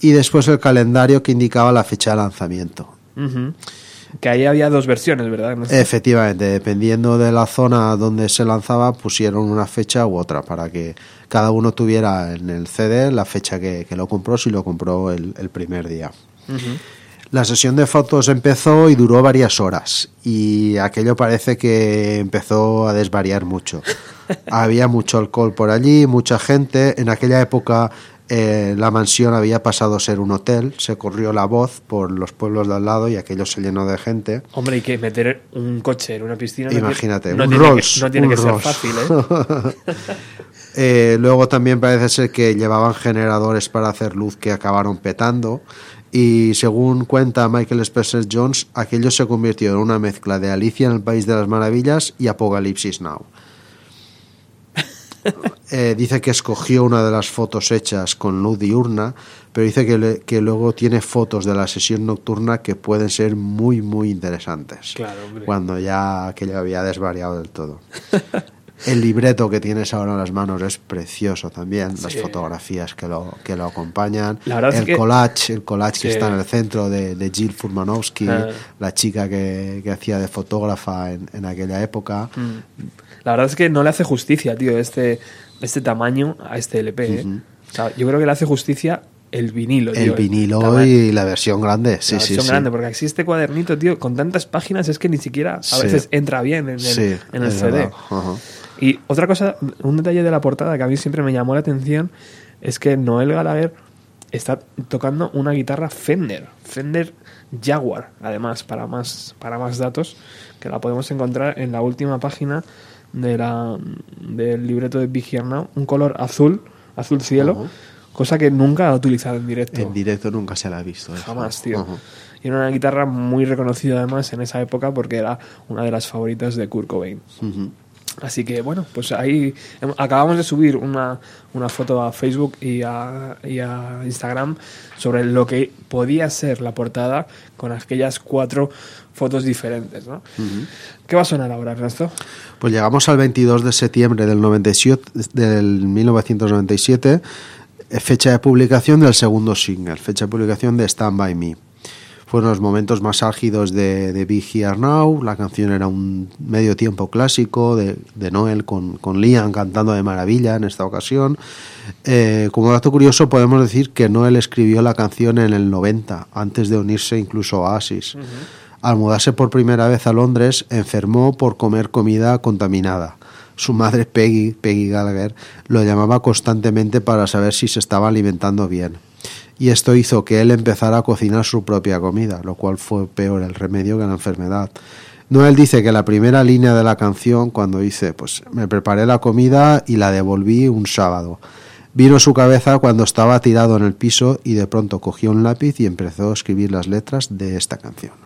y después el calendario que indicaba la fecha de lanzamiento. Que ahí había dos versiones, ¿verdad? Efectivamente, dependiendo de la zona donde se lanzaba, pusieron una fecha u otra para que cada uno tuviera en el CD la fecha que, que lo compró, si lo compró el, el primer día. La sesión de fotos empezó y duró varias horas y aquello parece que empezó a desvariar mucho. Había mucho alcohol por allí, mucha gente. En aquella época eh, la mansión había pasado a ser un hotel, se corrió la voz por los pueblos de al lado y aquello se llenó de gente. Hombre, y que meter un coche en una piscina. Imagínate, no un tiene Rolls, Que, no tiene un que ser fácil, ¿eh? Eh, luego también parece ser que llevaban generadores para hacer luz que acabaron petando. Y según cuenta Michael Spencer Jones, aquello se convirtió en una mezcla de Alicia en el País de las Maravillas y Apocalipsis Now. Eh, dice que escogió una de las fotos hechas con luz diurna, pero dice que, le- que luego tiene fotos de la sesión nocturna que pueden ser muy, muy interesantes. Claro, hombre. Cuando ya aquello había desvariado del todo. El libreto que tienes ahora en las manos es precioso también, las Sí. fotografías que lo, que lo acompañan, La verdad es el que- collage, el collage que Sí. está en el centro de, de Jill Furmanowski, Ah. la chica que, que hacía de fotógrafa en, en aquella época. Mm. La verdad es que no le hace justicia, tío, este, este tamaño a este LP. ¿eh? O sea, yo creo que le hace justicia el vinilo, El tío. vinilo y la versión grande, sí, la sí, versión sí. grande, porque así este cuadernito, tío, con tantas páginas es que ni siquiera a veces entra bien en el, Sí, en el CD. Y otra cosa, un detalle de la portada que a mí siempre me llamó la atención es que Noel Gallagher está tocando una guitarra Fender, Fender Jaguar, además, para más, para más datos, que la podemos encontrar en la última página de la, del libreto de Big Here Now, un color azul, azul cielo, cosa que nunca ha utilizado en directo. En directo nunca se la ha visto. eso. Jamás, tío. Y era una guitarra muy reconocida además en esa época porque era una de las favoritas de Kurt Cobain. Así que bueno, pues ahí acabamos de subir una, una foto a Facebook y a, y a Instagram sobre lo que podía ser la portada con aquellas cuatro fotos diferentes. ¿no? ¿Qué va a sonar ahora, Ernesto? Pues llegamos al 22 de septiembre del, 97, del 1997, eh, fecha de publicación del segundo single, fecha de publicación de Stand By Me. Fueron los momentos más álgidos de, de Big Here Now, la canción era un medio tiempo clásico de, de Noel con, con Liam cantando de maravilla en esta ocasión. Eh, como dato curioso podemos decir que Noel escribió la canción en el 90, antes de unirse incluso a Oasis. Al mudarse por primera vez a Londres, enfermó por comer comida contaminada. Su madre Peggy, Peggy Gallagher, lo llamaba constantemente para saber si se estaba alimentando bien. Y esto hizo que él empezara a cocinar su propia comida, lo cual fue peor el remedio que la enfermedad. Noel dice que la primera línea de la canción, cuando dice, pues me preparé la comida y la devolví un sábado. Vino a su cabeza cuando estaba tirado en el piso y de pronto cogió un lápiz y empezó a escribir las letras de esta canción.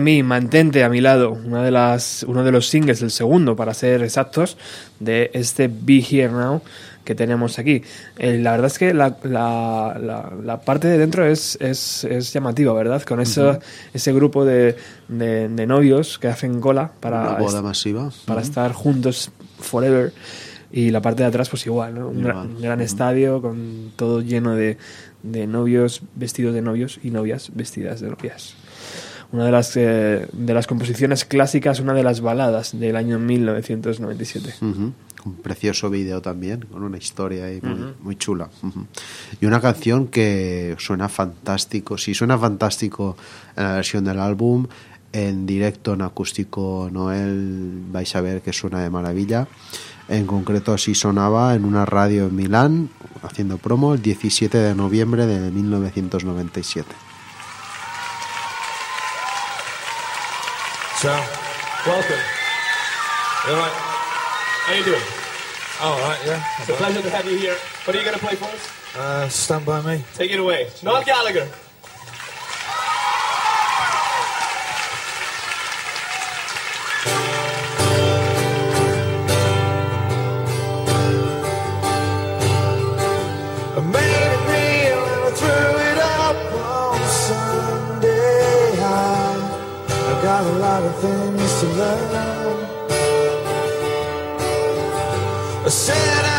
By Me, Mantente a mi lado, una de las, uno de los singles, el segundo para ser exactos, de este Be Here Now que tenemos aquí. Eh, la verdad es que la, la- la- la parte de dentro es, es, es llamativa, ¿verdad? Con eso, ese grupo de, de- de novios que hacen cola para, boda masiva. para estar juntos forever. Y la parte de atrás, pues igual, ¿no? Un, gran, Igual. un gran estadio con todo lleno de, de novios vestidos de novios y novias vestidas de novias. Una de las, eh, de las composiciones clásicas, una de las baladas del año 1997. Ujú. Un precioso vídeo también, con una historia ahí muy, muy chula. Y una canción que suena fantástico. Si suena fantástico en la versión del álbum, en directo, en acústico Noel, vais a ver que suena de maravilla. En concreto, así sonaba en una radio en Milán, haciendo promo, el 17 de noviembre de 1997. So, welcome. You all right? How you doing? All right, yeah. It's a pleasure to have you here. What are you going to play for us? Uh, stand by me. Take it away. Noel Gallagher. Got a lot of things to learn. I said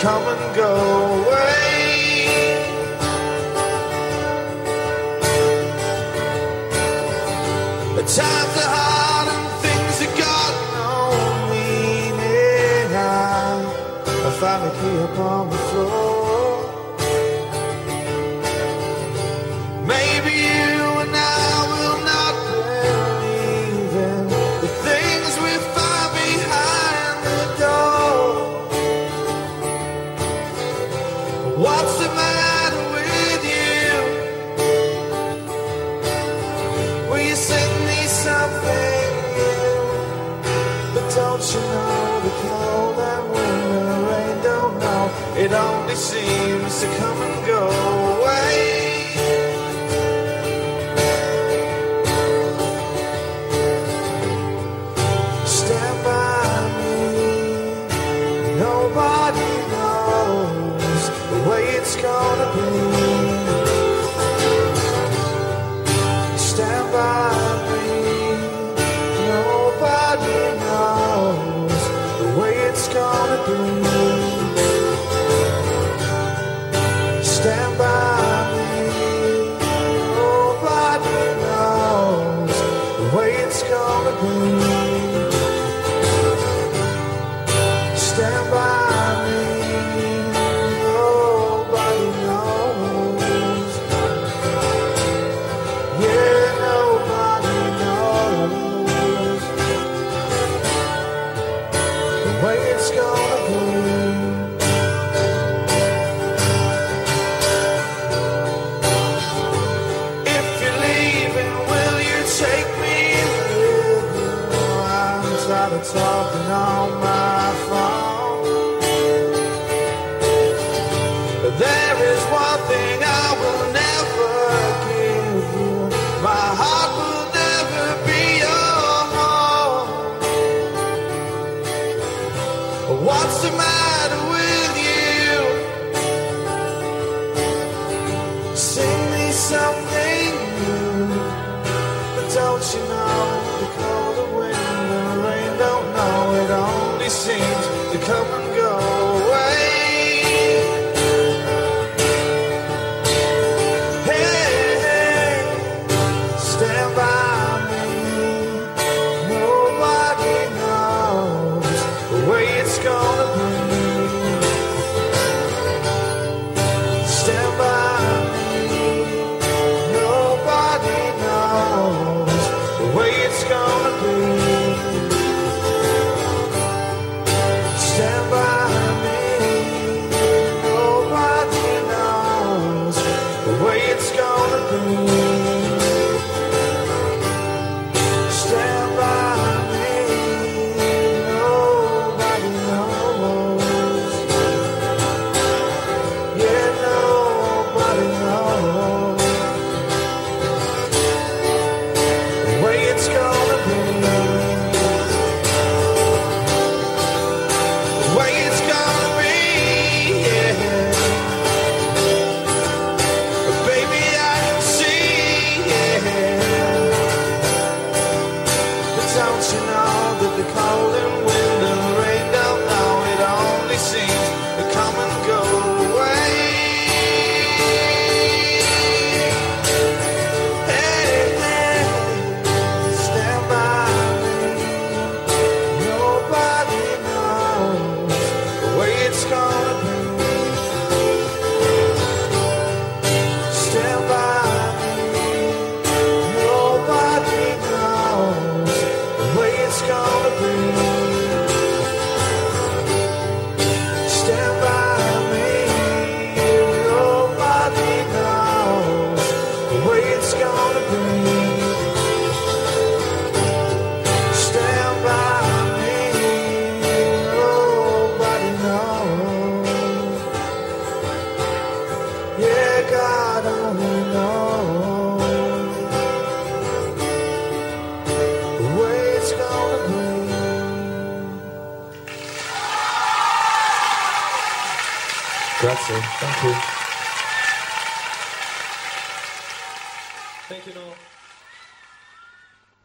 come and go away. Times are hard and things have got no meaning. I, I a key upon the floor.